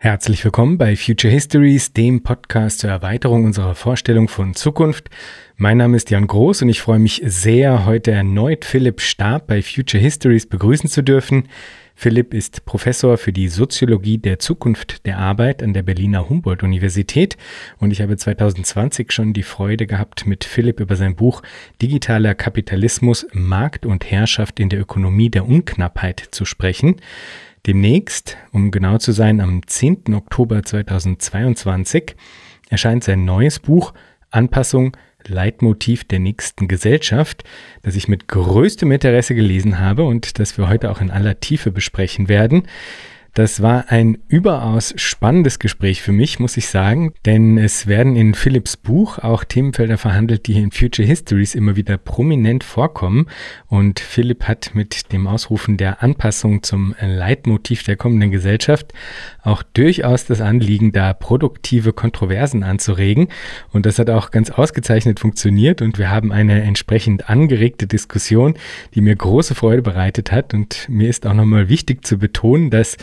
Herzlich willkommen bei Future Histories, dem Podcast zur Erweiterung unserer Vorstellung von Zukunft. Mein Name ist Jan Groß und ich freue mich sehr, heute erneut Philipp Stab bei Future Histories begrüßen zu dürfen. Philipp ist Professor für die Soziologie der Zukunft der Arbeit an der Berliner Humboldt-Universität und ich habe 2020 schon die Freude gehabt, mit Philipp über sein Buch Digitaler Kapitalismus, Markt und Herrschaft in der Ökonomie der Unknappheit zu sprechen. Demnächst, um genau zu sein, am 10. Oktober 2022 erscheint sein neues Buch Anpassung Leitmotiv der nächsten Gesellschaft, das ich mit größtem Interesse gelesen habe und das wir heute auch in aller Tiefe besprechen werden. Das war ein überaus spannendes Gespräch für mich, muss ich sagen, denn es werden in Philips Buch auch Themenfelder verhandelt, die in Future Histories immer wieder prominent vorkommen. Und Philipp hat mit dem Ausrufen der Anpassung zum Leitmotiv der kommenden Gesellschaft auch durchaus das Anliegen, da produktive Kontroversen anzuregen. Und das hat auch ganz ausgezeichnet funktioniert und wir haben eine entsprechend angeregte Diskussion, die mir große Freude bereitet hat. Und mir ist auch nochmal wichtig zu betonen, dass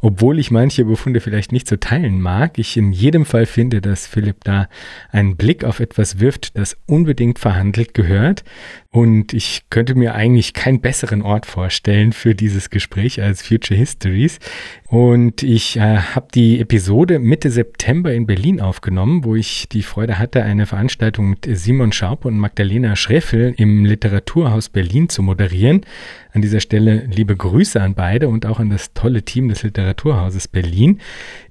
obwohl ich manche Befunde vielleicht nicht so teilen mag, ich in jedem Fall finde, dass Philipp da einen Blick auf etwas wirft, das unbedingt verhandelt gehört. Und ich könnte mir eigentlich keinen besseren Ort vorstellen für dieses Gespräch als Future Histories. Und ich äh, habe die Episode Mitte September in Berlin aufgenommen, wo ich die Freude hatte, eine Veranstaltung mit Simon Schaub und Magdalena Schreffel im Literaturhaus Berlin zu moderieren. An dieser Stelle liebe Grüße an beide und auch an das tolle Team des Literaturhauses Berlin.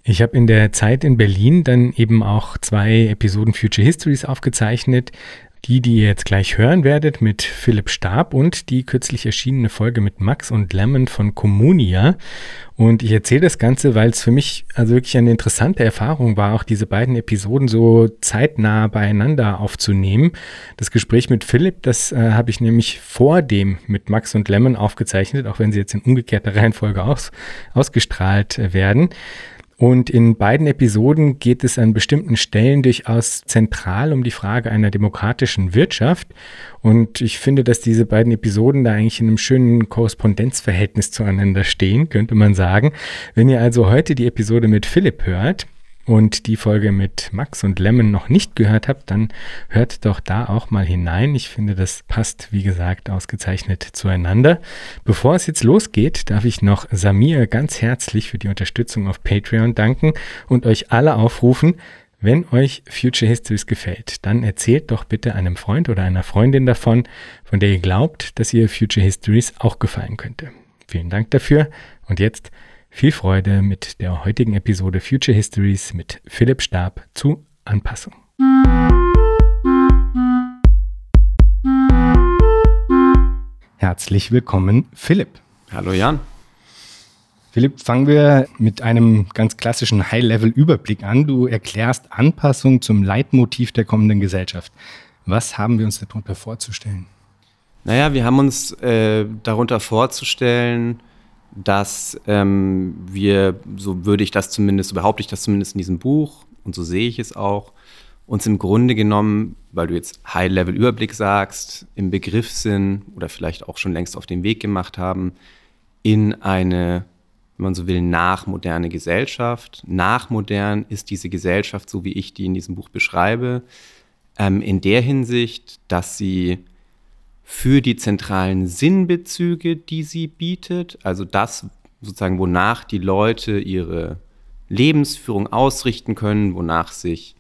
Ich habe in der Zeit in Berlin dann eben auch zwei Episoden Future Histories aufgezeichnet, die, die ihr jetzt gleich hören werdet mit Philipp Stab und die kürzlich erschienene Folge mit Max und Lemon von Communia. Und ich erzähle das Ganze, weil es für mich also wirklich eine interessante Erfahrung war, auch diese beiden Episoden so zeitnah beieinander aufzunehmen. Das Gespräch mit Philipp, das äh, habe ich nämlich vor dem mit Max und Lemon aufgezeichnet, auch wenn sie jetzt in umgekehrter Reihenfolge aus, ausgestrahlt äh, werden. Und in beiden Episoden geht es an bestimmten Stellen durchaus zentral um die Frage einer demokratischen Wirtschaft. Und ich finde, dass diese beiden Episoden da eigentlich in einem schönen Korrespondenzverhältnis zueinander stehen, könnte man sagen. Wenn ihr also heute die Episode mit Philipp hört, und die Folge mit Max und Lemon noch nicht gehört habt, dann hört doch da auch mal hinein. Ich finde, das passt, wie gesagt, ausgezeichnet zueinander. Bevor es jetzt losgeht, darf ich noch Samir ganz herzlich für die Unterstützung auf Patreon danken und euch alle aufrufen, wenn euch Future Histories gefällt, dann erzählt doch bitte einem Freund oder einer Freundin davon, von der ihr glaubt, dass ihr Future Histories auch gefallen könnte. Vielen Dank dafür und jetzt viel Freude mit der heutigen Episode Future Histories mit Philipp Stab zu Anpassung. Herzlich willkommen, Philipp. Hallo Jan. Philipp, fangen wir mit einem ganz klassischen High-Level-Überblick an. Du erklärst Anpassung zum Leitmotiv der kommenden Gesellschaft. Was haben wir uns darunter vorzustellen? Naja, wir haben uns äh, darunter vorzustellen, dass ähm, wir, so würde ich das zumindest, so behaupte ich das zumindest in diesem Buch und so sehe ich es auch, uns im Grunde genommen, weil du jetzt High-Level-Überblick sagst, im Begriff sind oder vielleicht auch schon längst auf den Weg gemacht haben, in eine, wenn man so will, nachmoderne Gesellschaft. Nachmodern ist diese Gesellschaft, so wie ich die in diesem Buch beschreibe, ähm, in der Hinsicht, dass sie für die zentralen Sinnbezüge, die sie bietet, also das sozusagen, wonach die Leute ihre Lebensführung ausrichten können, wonach sich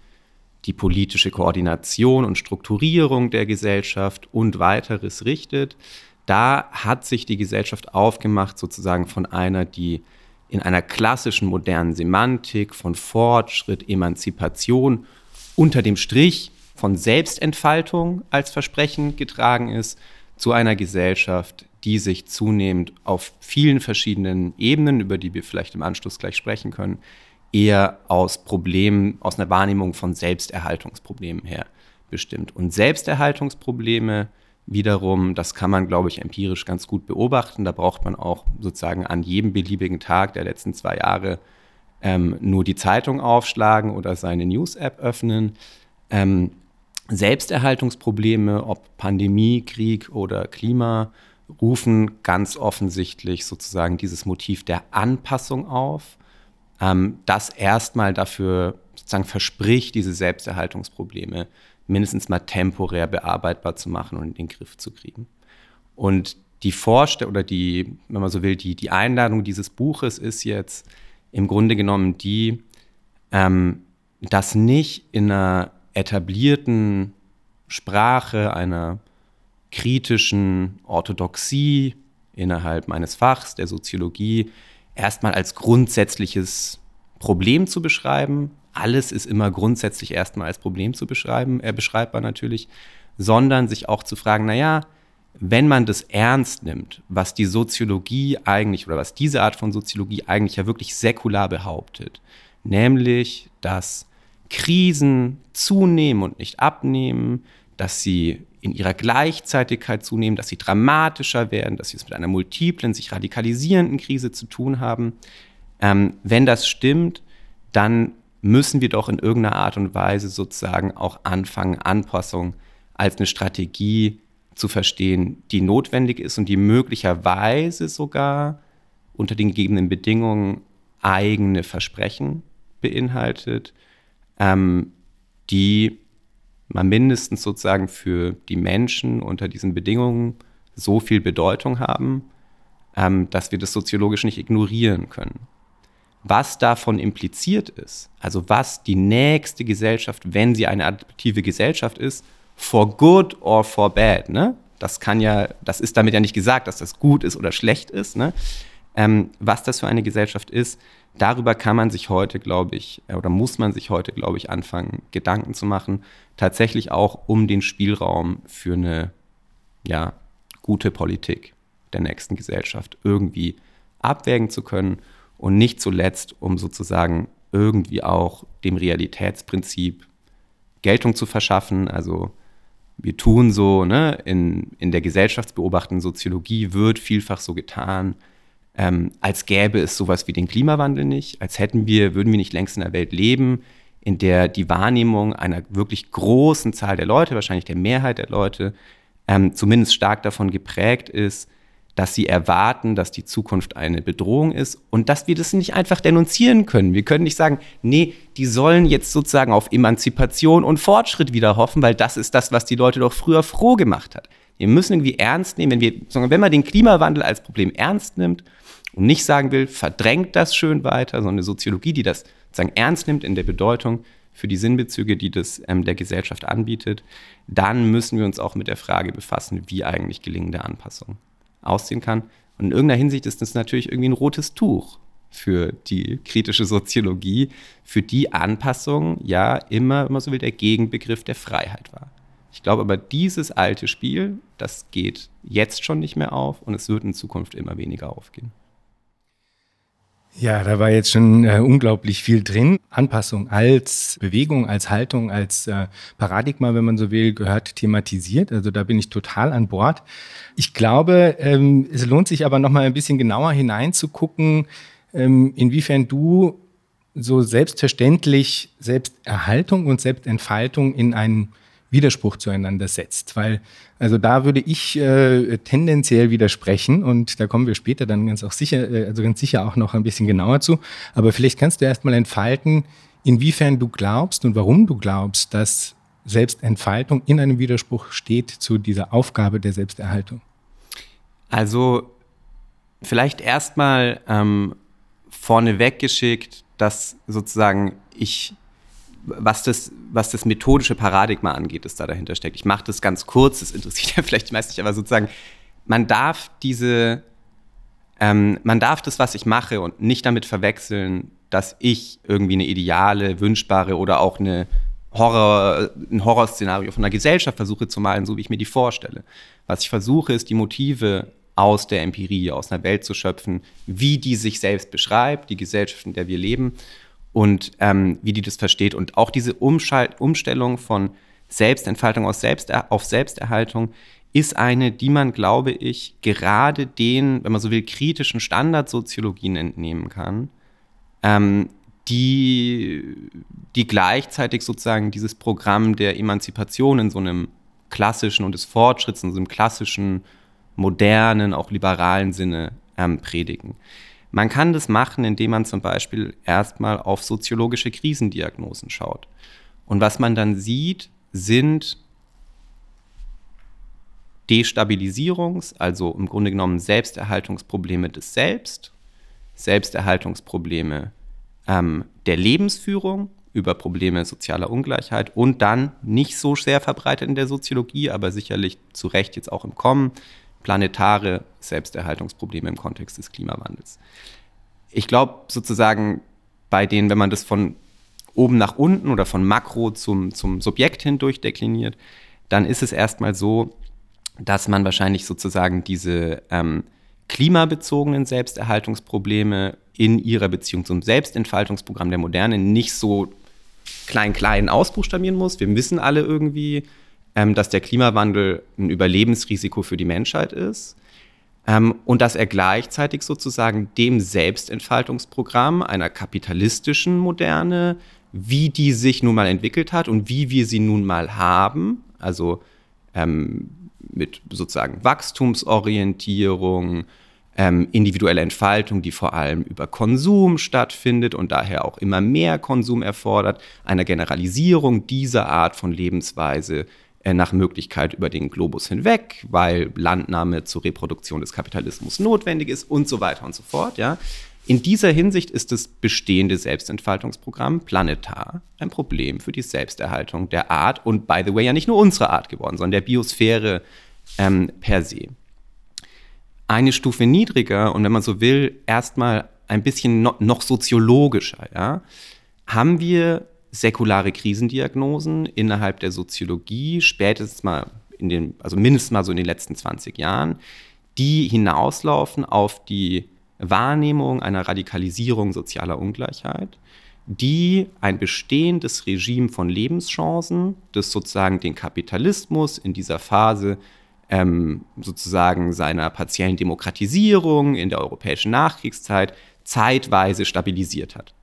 die politische Koordination und Strukturierung der Gesellschaft und weiteres richtet, da hat sich die Gesellschaft aufgemacht, sozusagen von einer, die in einer klassischen modernen Semantik von Fortschritt, Emanzipation unter dem Strich von Selbstentfaltung als Versprechen getragen ist, zu einer Gesellschaft, die sich zunehmend auf vielen verschiedenen Ebenen, über die wir vielleicht im Anschluss gleich sprechen können, eher aus Problemen, aus einer Wahrnehmung von Selbsterhaltungsproblemen her bestimmt. Und Selbsterhaltungsprobleme wiederum, das kann man, glaube ich, empirisch ganz gut beobachten. Da braucht man auch sozusagen an jedem beliebigen Tag der letzten zwei Jahre ähm, nur die Zeitung aufschlagen oder seine News-App öffnen. Ähm, Selbsterhaltungsprobleme, ob Pandemie, Krieg oder Klima, rufen ganz offensichtlich sozusagen dieses Motiv der Anpassung auf. ähm, das erstmal dafür sozusagen verspricht, diese Selbsterhaltungsprobleme mindestens mal temporär bearbeitbar zu machen und in den Griff zu kriegen. Und die Vorstellung oder die, wenn man so will, die, die Einladung dieses Buches ist jetzt im Grunde genommen die, ähm, das nicht in einer etablierten Sprache, einer kritischen Orthodoxie innerhalb meines Fachs, der Soziologie, erstmal als grundsätzliches Problem zu beschreiben. Alles ist immer grundsätzlich erstmal als Problem zu beschreiben, äh, beschreibbar natürlich, sondern sich auch zu fragen, naja, wenn man das ernst nimmt, was die Soziologie eigentlich oder was diese Art von Soziologie eigentlich ja wirklich säkular behauptet, nämlich, dass Krisen zunehmen und nicht abnehmen, dass sie in ihrer Gleichzeitigkeit zunehmen, dass sie dramatischer werden, dass sie es mit einer multiplen, sich radikalisierenden Krise zu tun haben. Ähm, wenn das stimmt, dann müssen wir doch in irgendeiner Art und Weise sozusagen auch anfangen, Anpassung als eine Strategie zu verstehen, die notwendig ist und die möglicherweise sogar unter den gegebenen Bedingungen eigene Versprechen beinhaltet, ähm, die mal mindestens sozusagen für die Menschen unter diesen Bedingungen so viel Bedeutung haben, ähm, dass wir das soziologisch nicht ignorieren können. Was davon impliziert ist, also was die nächste Gesellschaft, wenn sie eine adaptive Gesellschaft ist, for good or for bad, ne? Das kann ja, das ist damit ja nicht gesagt, dass das gut ist oder schlecht ist, ne? Ähm, was das für eine Gesellschaft ist, darüber kann man sich heute, glaube ich, äh, oder muss man sich heute, glaube ich, anfangen, Gedanken zu machen. Tatsächlich auch um den Spielraum für eine ja, gute Politik der nächsten Gesellschaft irgendwie abwägen zu können und nicht zuletzt, um sozusagen irgendwie auch dem Realitätsprinzip Geltung zu verschaffen. Also wir tun so, ne, in, in der gesellschaftsbeobachtenden Soziologie wird vielfach so getan, ähm, als gäbe es sowas wie den Klimawandel nicht, als hätten wir, würden wir nicht längst in einer Welt leben, in der die Wahrnehmung einer wirklich großen Zahl der Leute, wahrscheinlich der Mehrheit der Leute, ähm, zumindest stark davon geprägt ist, dass sie erwarten, dass die Zukunft eine Bedrohung ist und dass wir das nicht einfach denunzieren können. Wir können nicht sagen, nee, die sollen jetzt sozusagen auf Emanzipation und Fortschritt wieder hoffen, weil das ist das, was die Leute doch früher froh gemacht hat. Wir müssen irgendwie ernst nehmen, wenn wir, wenn man den Klimawandel als Problem ernst nimmt und nicht sagen will, verdrängt das schön weiter, sondern eine Soziologie, die das sozusagen ernst nimmt in der Bedeutung für die Sinnbezüge, die das ähm, der Gesellschaft anbietet, dann müssen wir uns auch mit der Frage befassen, wie eigentlich gelingende Anpassung aussehen kann. Und in irgendeiner Hinsicht ist das natürlich irgendwie ein rotes Tuch für die kritische Soziologie, für die Anpassung ja immer, immer so will, der Gegenbegriff der Freiheit war. Ich glaube aber, dieses alte Spiel, das geht jetzt schon nicht mehr auf und es wird in Zukunft immer weniger aufgehen. Ja, da war jetzt schon äh, unglaublich viel drin. Anpassung als Bewegung, als Haltung, als äh, Paradigma, wenn man so will, gehört thematisiert. Also da bin ich total an Bord. Ich glaube, ähm, es lohnt sich aber noch mal ein bisschen genauer hineinzugucken, ähm, inwiefern du so selbstverständlich Selbsterhaltung und Selbstentfaltung in einen Widerspruch zueinander setzt. Weil, also da würde ich äh, tendenziell widersprechen und da kommen wir später dann ganz auch sicher, äh, also ganz sicher auch noch ein bisschen genauer zu. Aber vielleicht kannst du erstmal entfalten, inwiefern du glaubst und warum du glaubst, dass Selbstentfaltung in einem Widerspruch steht zu dieser Aufgabe der Selbsterhaltung. Also vielleicht erstmal ähm, vorneweg geschickt, dass sozusagen ich was das, was das methodische Paradigma angeht, das da dahinter steckt. Ich mache das ganz kurz, das interessiert ja vielleicht die meisten nicht, aber sozusagen, man darf diese, ähm, man darf das, was ich mache und nicht damit verwechseln, dass ich irgendwie eine ideale, wünschbare oder auch eine Horror, ein Horrorszenario von einer Gesellschaft versuche zu malen, so wie ich mir die vorstelle. Was ich versuche, ist die Motive aus der Empirie, aus einer Welt zu schöpfen, wie die sich selbst beschreibt, die Gesellschaft, in der wir leben und ähm, wie die das versteht. Und auch diese Umschalt Umstellung von Selbstentfaltung aus Selbster auf Selbsterhaltung ist eine, die man, glaube ich, gerade den, wenn man so will, kritischen Standardsoziologien entnehmen kann, ähm, die, die gleichzeitig sozusagen dieses Programm der Emanzipation in so einem klassischen und des Fortschritts, in so einem klassischen, modernen, auch liberalen Sinne ähm, predigen. Man kann das machen, indem man zum Beispiel erstmal auf soziologische Krisendiagnosen schaut. Und was man dann sieht, sind Destabilisierungs-, also im Grunde genommen Selbsterhaltungsprobleme des Selbst, Selbsterhaltungsprobleme ähm, der Lebensführung über Probleme sozialer Ungleichheit und dann nicht so sehr verbreitet in der Soziologie, aber sicherlich zu Recht jetzt auch im Kommen, planetare Selbsterhaltungsprobleme im Kontext des Klimawandels. Ich glaube sozusagen bei denen, wenn man das von oben nach unten oder von Makro zum, zum Subjekt hin durchdekliniert, dann ist es erstmal so, dass man wahrscheinlich sozusagen diese ähm, klimabezogenen Selbsterhaltungsprobleme in ihrer Beziehung zum Selbstentfaltungsprogramm der Moderne nicht so klein-klein ausbuchstabieren muss. Wir wissen alle irgendwie, ähm, dass der Klimawandel ein Überlebensrisiko für die Menschheit ist ähm, und dass er gleichzeitig sozusagen dem Selbstentfaltungsprogramm einer kapitalistischen Moderne, wie die sich nun mal entwickelt hat und wie wir sie nun mal haben, also ähm, mit sozusagen Wachstumsorientierung, ähm, individuelle Entfaltung, die vor allem über Konsum stattfindet und daher auch immer mehr Konsum erfordert, einer Generalisierung dieser Art von Lebensweise nach Möglichkeit über den Globus hinweg, weil Landnahme zur Reproduktion des Kapitalismus notwendig ist und so weiter und so fort. Ja. In dieser Hinsicht ist das bestehende Selbstentfaltungsprogramm planetar ein Problem für die Selbsterhaltung der Art und, by the way, ja nicht nur unsere Art geworden, sondern der Biosphäre ähm, per se eine Stufe niedriger und wenn man so will, erstmal ein bisschen no, noch soziologischer, ja, haben wir säkulare Krisendiagnosen innerhalb der Soziologie, spätestens mal in den, also mindestens mal so in den letzten 20 Jahren, die hinauslaufen auf die Wahrnehmung einer Radikalisierung sozialer Ungleichheit, die ein bestehendes Regime von Lebenschancen, das sozusagen den Kapitalismus in dieser Phase ähm, sozusagen seiner partiellen Demokratisierung in der europäischen Nachkriegszeit zeitweise stabilisiert hat.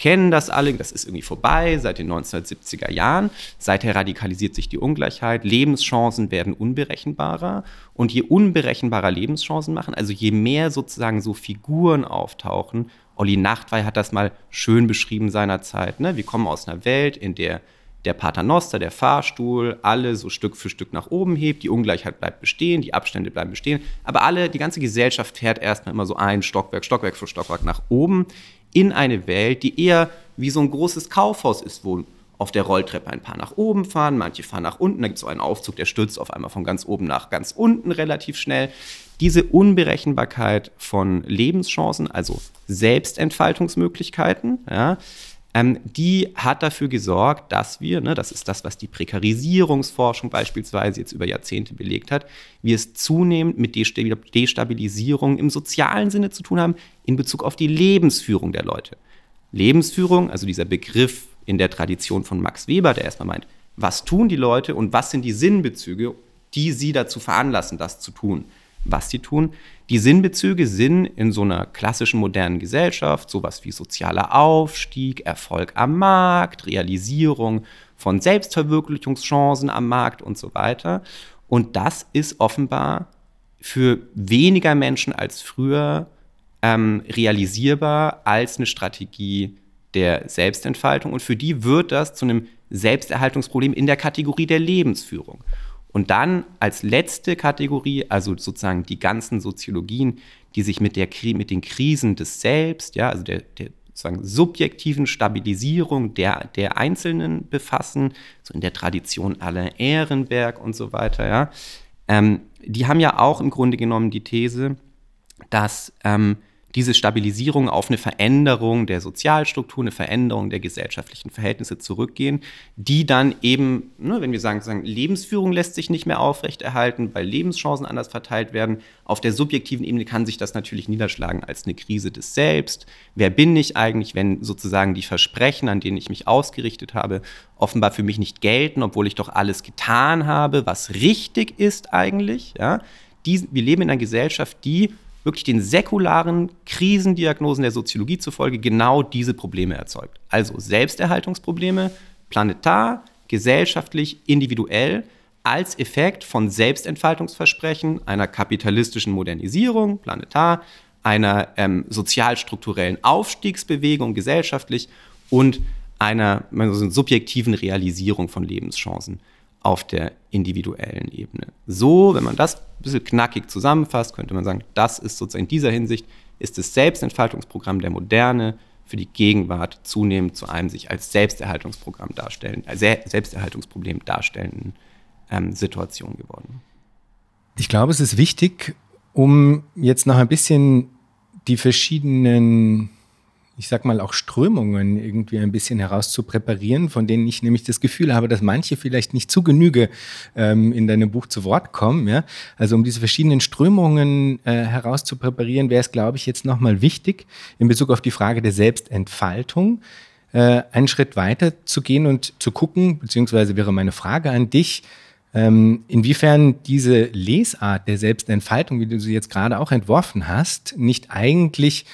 Kennen das alle, das ist irgendwie vorbei seit den 1970er Jahren. Seither radikalisiert sich die Ungleichheit, Lebenschancen werden unberechenbarer und je unberechenbarer Lebenschancen machen, also je mehr sozusagen so Figuren auftauchen, Olli Nachtwey hat das mal schön beschrieben seinerzeit. Ne? Wir kommen aus einer Welt, in der der Paternoster, der Fahrstuhl, alle so Stück für Stück nach oben hebt, die Ungleichheit bleibt bestehen, die Abstände bleiben bestehen, aber alle, die ganze Gesellschaft fährt erstmal immer so ein Stockwerk, Stockwerk für Stockwerk nach oben in eine Welt, die eher wie so ein großes Kaufhaus ist, wo auf der Rolltreppe ein paar nach oben fahren, manche fahren nach unten, da gibt es so einen Aufzug, der stürzt auf einmal von ganz oben nach ganz unten relativ schnell. Diese Unberechenbarkeit von Lebenschancen, also Selbstentfaltungsmöglichkeiten, ja, ähm, die hat dafür gesorgt, dass wir, ne, das ist das, was die Prekarisierungsforschung beispielsweise jetzt über Jahrzehnte belegt hat, wir es zunehmend mit Destabilisierung im sozialen Sinne zu tun haben in Bezug auf die Lebensführung der Leute. Lebensführung, also dieser Begriff in der Tradition von Max Weber, der erstmal meint, was tun die Leute und was sind die Sinnbezüge, die sie dazu veranlassen, das zu tun was sie tun. Die Sinnbezüge sind in so einer klassischen modernen Gesellschaft sowas wie sozialer Aufstieg, Erfolg am Markt, Realisierung von Selbstverwirklichungschancen am Markt und so weiter. Und das ist offenbar für weniger Menschen als früher ähm, realisierbar als eine Strategie der Selbstentfaltung. Und für die wird das zu einem Selbsterhaltungsproblem in der Kategorie der Lebensführung. Und dann als letzte Kategorie, also sozusagen die ganzen Soziologien, die sich mit, der, mit den Krisen des Selbst, ja, also der, der sozusagen subjektiven Stabilisierung der, der Einzelnen befassen, so in der Tradition aller Ehrenberg und so weiter, ja, ähm, die haben ja auch im Grunde genommen die These, dass ähm, diese Stabilisierung auf eine Veränderung der Sozialstruktur, eine Veränderung der gesellschaftlichen Verhältnisse zurückgehen, die dann eben, ne, wenn wir sagen, sagen, Lebensführung lässt sich nicht mehr aufrechterhalten, weil Lebenschancen anders verteilt werden, auf der subjektiven Ebene kann sich das natürlich niederschlagen als eine Krise des Selbst. Wer bin ich eigentlich, wenn sozusagen die Versprechen, an denen ich mich ausgerichtet habe, offenbar für mich nicht gelten, obwohl ich doch alles getan habe, was richtig ist eigentlich. Ja? Die, wir leben in einer Gesellschaft, die wirklich den säkularen Krisendiagnosen der Soziologie zufolge genau diese Probleme erzeugt. Also Selbsterhaltungsprobleme, planetar, gesellschaftlich, individuell, als Effekt von Selbstentfaltungsversprechen einer kapitalistischen Modernisierung, planetar, einer ähm, sozialstrukturellen Aufstiegsbewegung gesellschaftlich und einer so subjektiven Realisierung von Lebenschancen auf der individuellen Ebene. So, wenn man das ein bisschen knackig zusammenfasst, könnte man sagen, das ist sozusagen in dieser Hinsicht ist das Selbstentfaltungsprogramm der Moderne für die Gegenwart zunehmend zu einem sich als Selbsterhaltungsprogramm darstellen, als Selbsterhaltungsproblem darstellenden ähm, Situation geworden. Ich glaube, es ist wichtig, um jetzt noch ein bisschen die verschiedenen ich sag mal, auch Strömungen irgendwie ein bisschen herauszupräparieren, von denen ich nämlich das Gefühl habe, dass manche vielleicht nicht zu Genüge ähm, in deinem Buch zu Wort kommen. Ja? Also um diese verschiedenen Strömungen äh, herauszupräparieren, wäre es, glaube ich, jetzt nochmal wichtig, in Bezug auf die Frage der Selbstentfaltung, äh, einen Schritt weiter zu gehen und zu gucken, beziehungsweise wäre meine Frage an dich, ähm, inwiefern diese Lesart der Selbstentfaltung, wie du sie jetzt gerade auch entworfen hast, nicht eigentlich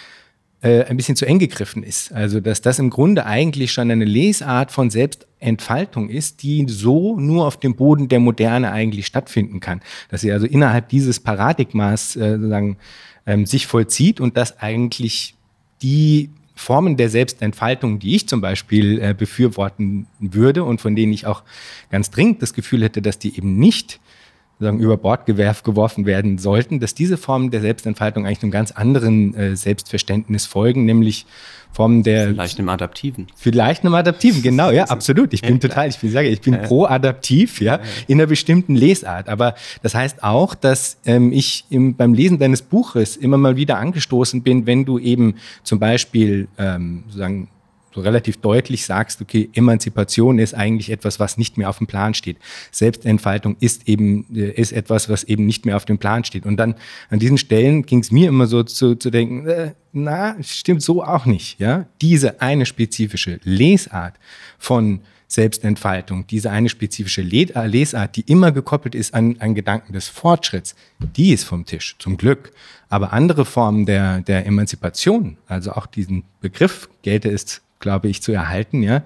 äh, ein bisschen zu eng gegriffen ist. Also dass das im Grunde eigentlich schon eine Lesart von Selbstentfaltung ist, die so nur auf dem Boden der Moderne eigentlich stattfinden kann. Dass sie also innerhalb dieses Paradigmas äh, sozusagen ähm, sich vollzieht und dass eigentlich die Formen der Selbstentfaltung, die ich zum Beispiel äh, befürworten würde und von denen ich auch ganz dringend das Gefühl hätte, dass die eben nicht sagen, über Bord geworfen werden sollten, dass diese Formen der Selbstentfaltung eigentlich einem ganz anderen äh, Selbstverständnis folgen, nämlich Formen der. Vielleicht einem Adaptiven. Vielleicht einem Adaptiven, genau, ja, absolut. Ich bin total, ich bin, sage, ich bin pro adaptiv, ja, in einer bestimmten Lesart. Aber das heißt auch, dass ähm, ich im, beim Lesen deines Buches immer mal wieder angestoßen bin, wenn du eben zum Beispiel ähm, sozusagen so relativ deutlich sagst, okay, Emanzipation ist eigentlich etwas, was nicht mehr auf dem Plan steht. Selbstentfaltung ist eben, äh, ist etwas, was eben nicht mehr auf dem Plan steht. Und dann an diesen Stellen ging es mir immer so zu, zu denken, äh, na, stimmt so auch nicht, ja. Diese eine spezifische Lesart von Selbstentfaltung, diese eine spezifische äh, Lesart, die immer gekoppelt ist an, an Gedanken des Fortschritts, die ist vom Tisch, zum Glück. Aber andere Formen der, der Emanzipation, also auch diesen Begriff gelte es glaube ich, zu erhalten, ja,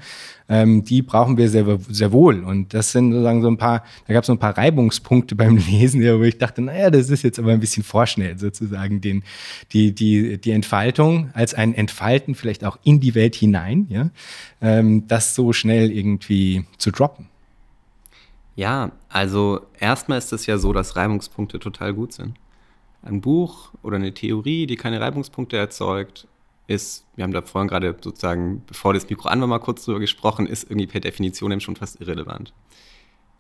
ähm, die brauchen wir sehr, sehr wohl. Und das sind sozusagen so ein paar, da gab es so ein paar Reibungspunkte beim Lesen, ja, wo ich dachte, naja, das ist jetzt aber ein bisschen vorschnell, sozusagen, den, die, die, die Entfaltung als ein Entfalten vielleicht auch in die Welt hinein, ja, ähm, das so schnell irgendwie zu droppen. Ja, also erstmal ist es ja so, dass Reibungspunkte total gut sind. Ein Buch oder eine Theorie, die keine Reibungspunkte erzeugt, ist, wir haben da vorhin gerade sozusagen, bevor das Mikro an war, mal kurz drüber gesprochen, ist irgendwie per Definition eben schon fast irrelevant.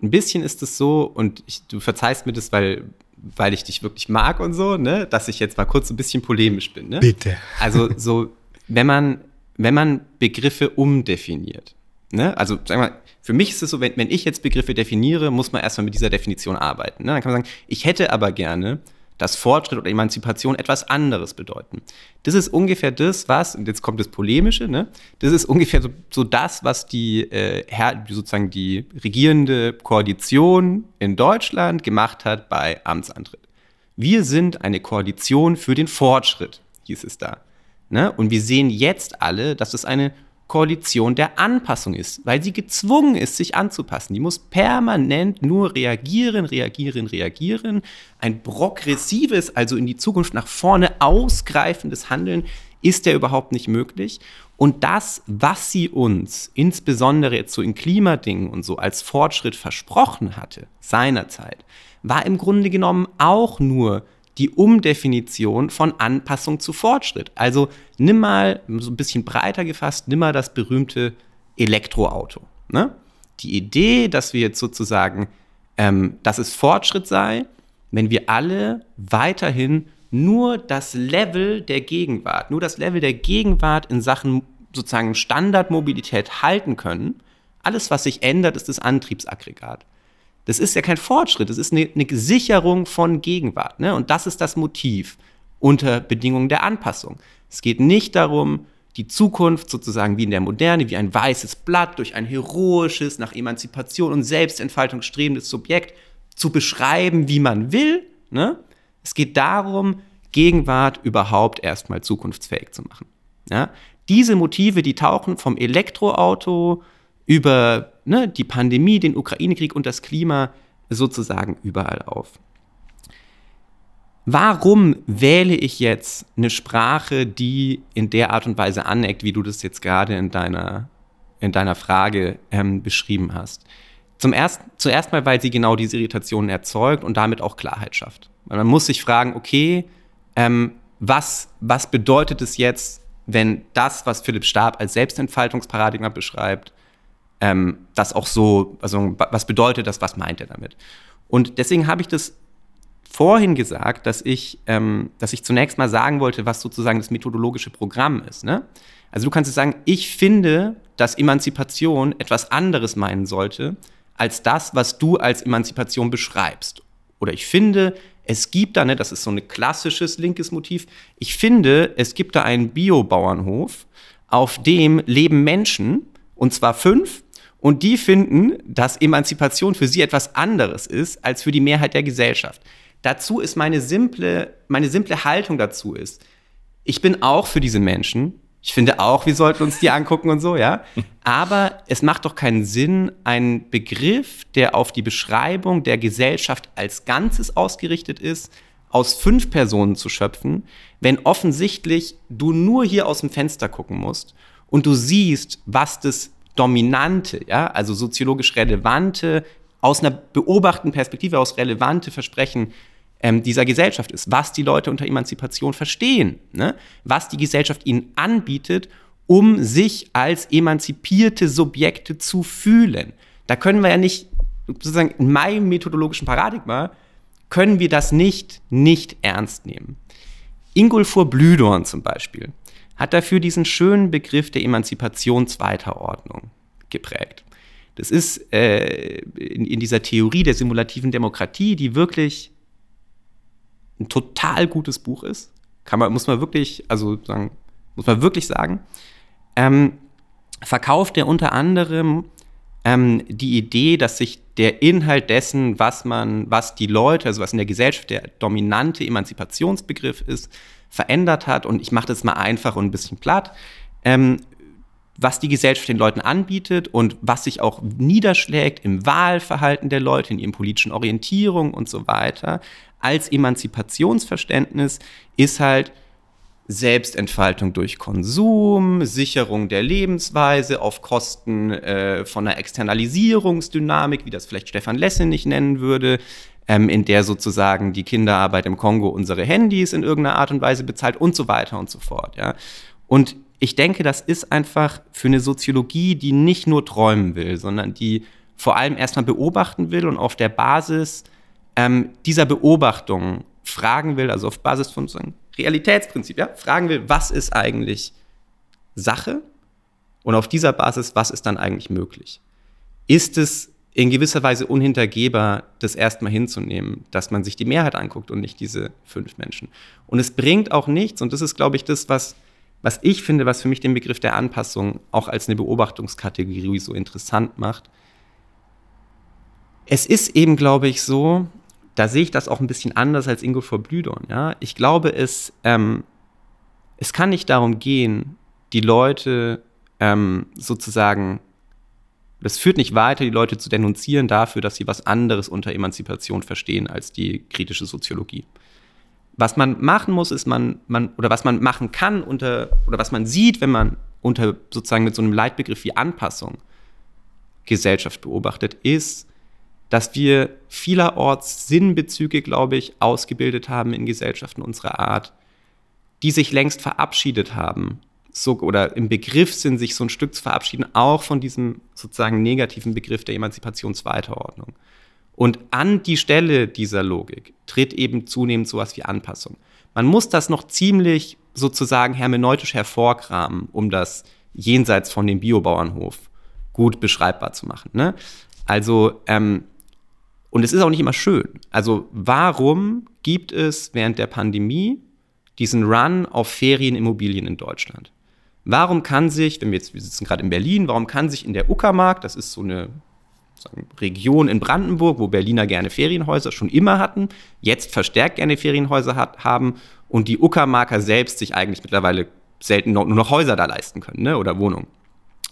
Ein bisschen ist es so, und ich, du verzeihst mir das, weil, weil ich dich wirklich mag und so, ne, dass ich jetzt mal kurz ein bisschen polemisch bin. Ne? Bitte. Also so, wenn man, wenn man Begriffe umdefiniert, ne, also sagen wir mal, für mich ist es so, wenn, wenn ich jetzt Begriffe definiere, muss man erstmal mit dieser Definition arbeiten. Ne? Dann kann man sagen, ich hätte aber gerne dass Fortschritt oder Emanzipation etwas anderes bedeuten. Das ist ungefähr das, was, und jetzt kommt das Polemische, ne? das ist ungefähr so, so das, was die, äh, sozusagen die regierende Koalition in Deutschland gemacht hat bei Amtsantritt. Wir sind eine Koalition für den Fortschritt, hieß es da. Ne? Und wir sehen jetzt alle, dass es eine Koalition der Anpassung ist, weil sie gezwungen ist, sich anzupassen. Die muss permanent nur reagieren, reagieren, reagieren. Ein progressives, also in die Zukunft nach vorne ausgreifendes Handeln ist ja überhaupt nicht möglich. Und das, was sie uns, insbesondere jetzt so in Klimadingen und so, als Fortschritt versprochen hatte, seinerzeit, war im Grunde genommen auch nur die Umdefinition von Anpassung zu Fortschritt. Also nimm mal, so ein bisschen breiter gefasst, nimm mal das berühmte Elektroauto. Ne? Die Idee, dass wir jetzt sozusagen, ähm, dass es Fortschritt sei, wenn wir alle weiterhin nur das Level der Gegenwart, nur das Level der Gegenwart in Sachen sozusagen Standardmobilität halten können. Alles, was sich ändert, ist das Antriebsaggregat. Das ist ja kein Fortschritt, das ist eine, eine Sicherung von Gegenwart. Ne? Und das ist das Motiv unter Bedingungen der Anpassung. Es geht nicht darum, die Zukunft sozusagen wie in der Moderne, wie ein weißes Blatt durch ein heroisches, nach Emanzipation und Selbstentfaltung strebendes Subjekt zu beschreiben, wie man will. Ne? Es geht darum, Gegenwart überhaupt erstmal zukunftsfähig zu machen. Ja? Diese Motive, die tauchen vom Elektroauto über ne, die Pandemie, den Ukraine-Krieg und das Klima sozusagen überall auf. warum wähle ich jetzt eine Sprache, die in der Art und Weise aneckt, wie du das jetzt gerade in deiner, in deiner Frage ähm, beschrieben hast? Zum erst, zuerst mal, weil sie genau diese Irritationen erzeugt und damit auch Klarheit schafft. Man muss sich fragen, okay, ähm, was, was bedeutet es jetzt, wenn das, was Philipp Stab als Selbstentfaltungsparadigma beschreibt, ähm, das auch so, also was bedeutet das, was meint er damit? Und deswegen habe ich das vorhin gesagt, dass ich, ähm, dass ich zunächst mal sagen wollte, was sozusagen das methodologische Programm ist. Ne? Also du kannst jetzt sagen, ich finde, dass Emanzipation etwas anderes meinen sollte, als das, was du als Emanzipation beschreibst. Oder ich finde, es gibt da, ne, das ist so ein klassisches linkes Motiv, ich finde, es gibt da einen Biobauernhof, auf dem leben Menschen, und zwar fünf, und die finden, dass Emanzipation für sie etwas anderes ist als für die Mehrheit der Gesellschaft. Dazu ist meine simple, meine simple Haltung dazu ist, ich bin auch für diese Menschen. Ich finde auch, wir sollten uns die angucken und so, ja. Aber es macht doch keinen Sinn, einen Begriff, der auf die Beschreibung der Gesellschaft als Ganzes ausgerichtet ist, aus fünf Personen zu schöpfen, wenn offensichtlich du nur hier aus dem Fenster gucken musst und du siehst, was das dominante, ja, also soziologisch relevante, aus einer beobachtenden Perspektive aus relevante Versprechen ähm, dieser Gesellschaft ist, was die Leute unter Emanzipation verstehen, ne? was die Gesellschaft ihnen anbietet, um sich als emanzipierte Subjekte zu fühlen. Da können wir ja nicht, sozusagen in meinem methodologischen Paradigma, können wir das nicht nicht ernst nehmen. Ingolfur Blüdorn zum Beispiel hat dafür diesen schönen Begriff der Emanzipation zweiter Ordnung geprägt. Das ist äh, in, in, dieser Theorie der simulativen Demokratie, die wirklich ein total gutes Buch ist. Kann man, muss man wirklich, also sagen, muss man wirklich sagen. Ähm, verkauft er unter anderem ähm, die Idee, dass sich der Inhalt dessen, was man, was die Leute, also was in der Gesellschaft der dominante Emanzipationsbegriff ist, verändert hat. Und ich mache das mal einfach und ein bisschen platt. Ähm, was die Gesellschaft den Leuten anbietet und was sich auch niederschlägt im Wahlverhalten der Leute, in ihren politischen Orientierung und so weiter, als Emanzipationsverständnis ist halt Selbstentfaltung durch Konsum, Sicherung der Lebensweise auf Kosten äh, von einer Externalisierungsdynamik, wie das vielleicht Stefan Lesse nicht nennen würde, ähm, in der sozusagen die Kinderarbeit im Kongo unsere Handys in irgendeiner Art und Weise bezahlt und so weiter und so fort. Ja. Und ich denke, das ist einfach für eine Soziologie, die nicht nur träumen will, sondern die vor allem erstmal beobachten will und auf der Basis ähm, dieser Beobachtung fragen will, also auf Basis von so einem Realitätsprinzip, ja, fragen will, was ist eigentlich Sache und auf dieser Basis, was ist dann eigentlich möglich? Ist es in gewisser Weise unhintergehbar, das erstmal hinzunehmen, dass man sich die Mehrheit anguckt und nicht diese fünf Menschen. Und es bringt auch nichts, und das ist, glaube ich, das, was was ich finde, was für mich den Begriff der Anpassung auch als eine Beobachtungskategorie so interessant macht. Es ist eben, glaube ich, so, da sehe ich das auch ein bisschen anders als Ingo vor Blüdorn. Ja? Ich glaube, es, ähm, es kann nicht darum gehen, die Leute ähm, sozusagen, das führt nicht weiter, die Leute zu denunzieren dafür, dass sie was anderes unter Emanzipation verstehen als die kritische Soziologie. Was man machen muss, ist man, man, oder was man machen kann unter, oder was man sieht, wenn man unter sozusagen mit so einem Leitbegriff wie Anpassung Gesellschaft beobachtet, ist, dass wir vielerorts Sinnbezüge, glaube ich, ausgebildet haben in Gesellschaften unserer Art, die sich längst verabschiedet haben, so, oder im Begriff sind, sich so ein Stück zu verabschieden, auch von diesem sozusagen negativen Begriff der Emanzipation zweiter Ordnung. Und an die Stelle dieser Logik tritt eben zunehmend sowas wie Anpassung. Man muss das noch ziemlich sozusagen hermeneutisch hervorkramen, um das jenseits von dem Biobauernhof gut beschreibbar zu machen. Ne? Also, ähm, und es ist auch nicht immer schön. Also, warum gibt es während der Pandemie diesen Run auf Ferienimmobilien in Deutschland? Warum kann sich, wenn wir jetzt, wir sitzen gerade in Berlin, warum kann sich in der Uckermark, das ist so eine Region in Brandenburg, wo Berliner gerne Ferienhäuser schon immer hatten, jetzt verstärkt gerne Ferienhäuser hat, haben und die Uckermarker selbst sich eigentlich mittlerweile selten nur noch Häuser da leisten können ne, oder Wohnungen.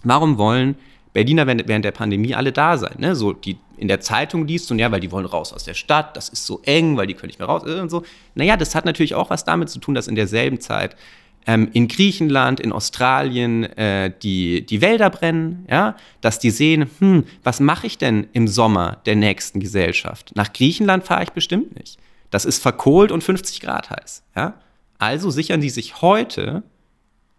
Warum wollen Berliner während der Pandemie alle da sein. Ne? So, die in der Zeitung liest und ja, weil die wollen raus aus der Stadt, das ist so eng, weil die können nicht mehr raus und so. Naja, das hat natürlich auch was damit zu tun, dass in derselben Zeit ähm, in Griechenland, in Australien äh, die, die Wälder brennen, ja, dass die sehen, hm, was mache ich denn im Sommer der nächsten Gesellschaft? Nach Griechenland fahre ich bestimmt nicht. Das ist verkohlt und 50 Grad heiß. Ja? Also sichern die sich heute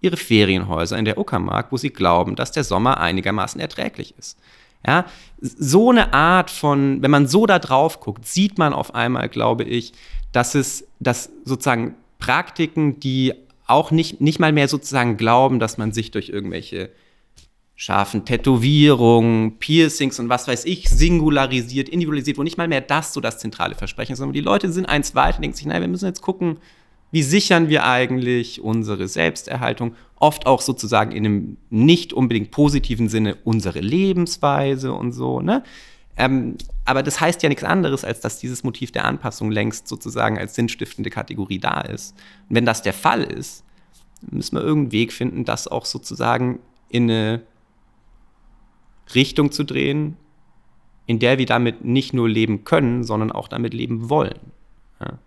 ihre Ferienhäuser in der Uckermark, wo sie glauben, dass der Sommer einigermaßen erträglich ist. Ja, so eine Art von, wenn man so da drauf guckt, sieht man auf einmal, glaube ich, dass es, dass sozusagen Praktiken, die auch nicht, nicht mal mehr sozusagen glauben, dass man sich durch irgendwelche scharfen Tätowierungen, Piercings und was weiß ich, singularisiert, individualisiert, wo nicht mal mehr das so das zentrale Versprechen ist, sondern die Leute sind eins weiter und denken sich, nein, wir müssen jetzt gucken, wie sichern wir eigentlich unsere Selbsterhaltung, oft auch sozusagen in einem nicht unbedingt positiven Sinne unsere Lebensweise und so, ne? Ähm, aber das heißt ja nichts anderes, als dass dieses Motiv der Anpassung längst sozusagen als sinnstiftende Kategorie da ist. Und wenn das der Fall ist, müssen wir irgendeinen Weg finden, das auch sozusagen in eine Richtung zu drehen, in der wir damit nicht nur leben können, sondern auch damit leben wollen. Ja.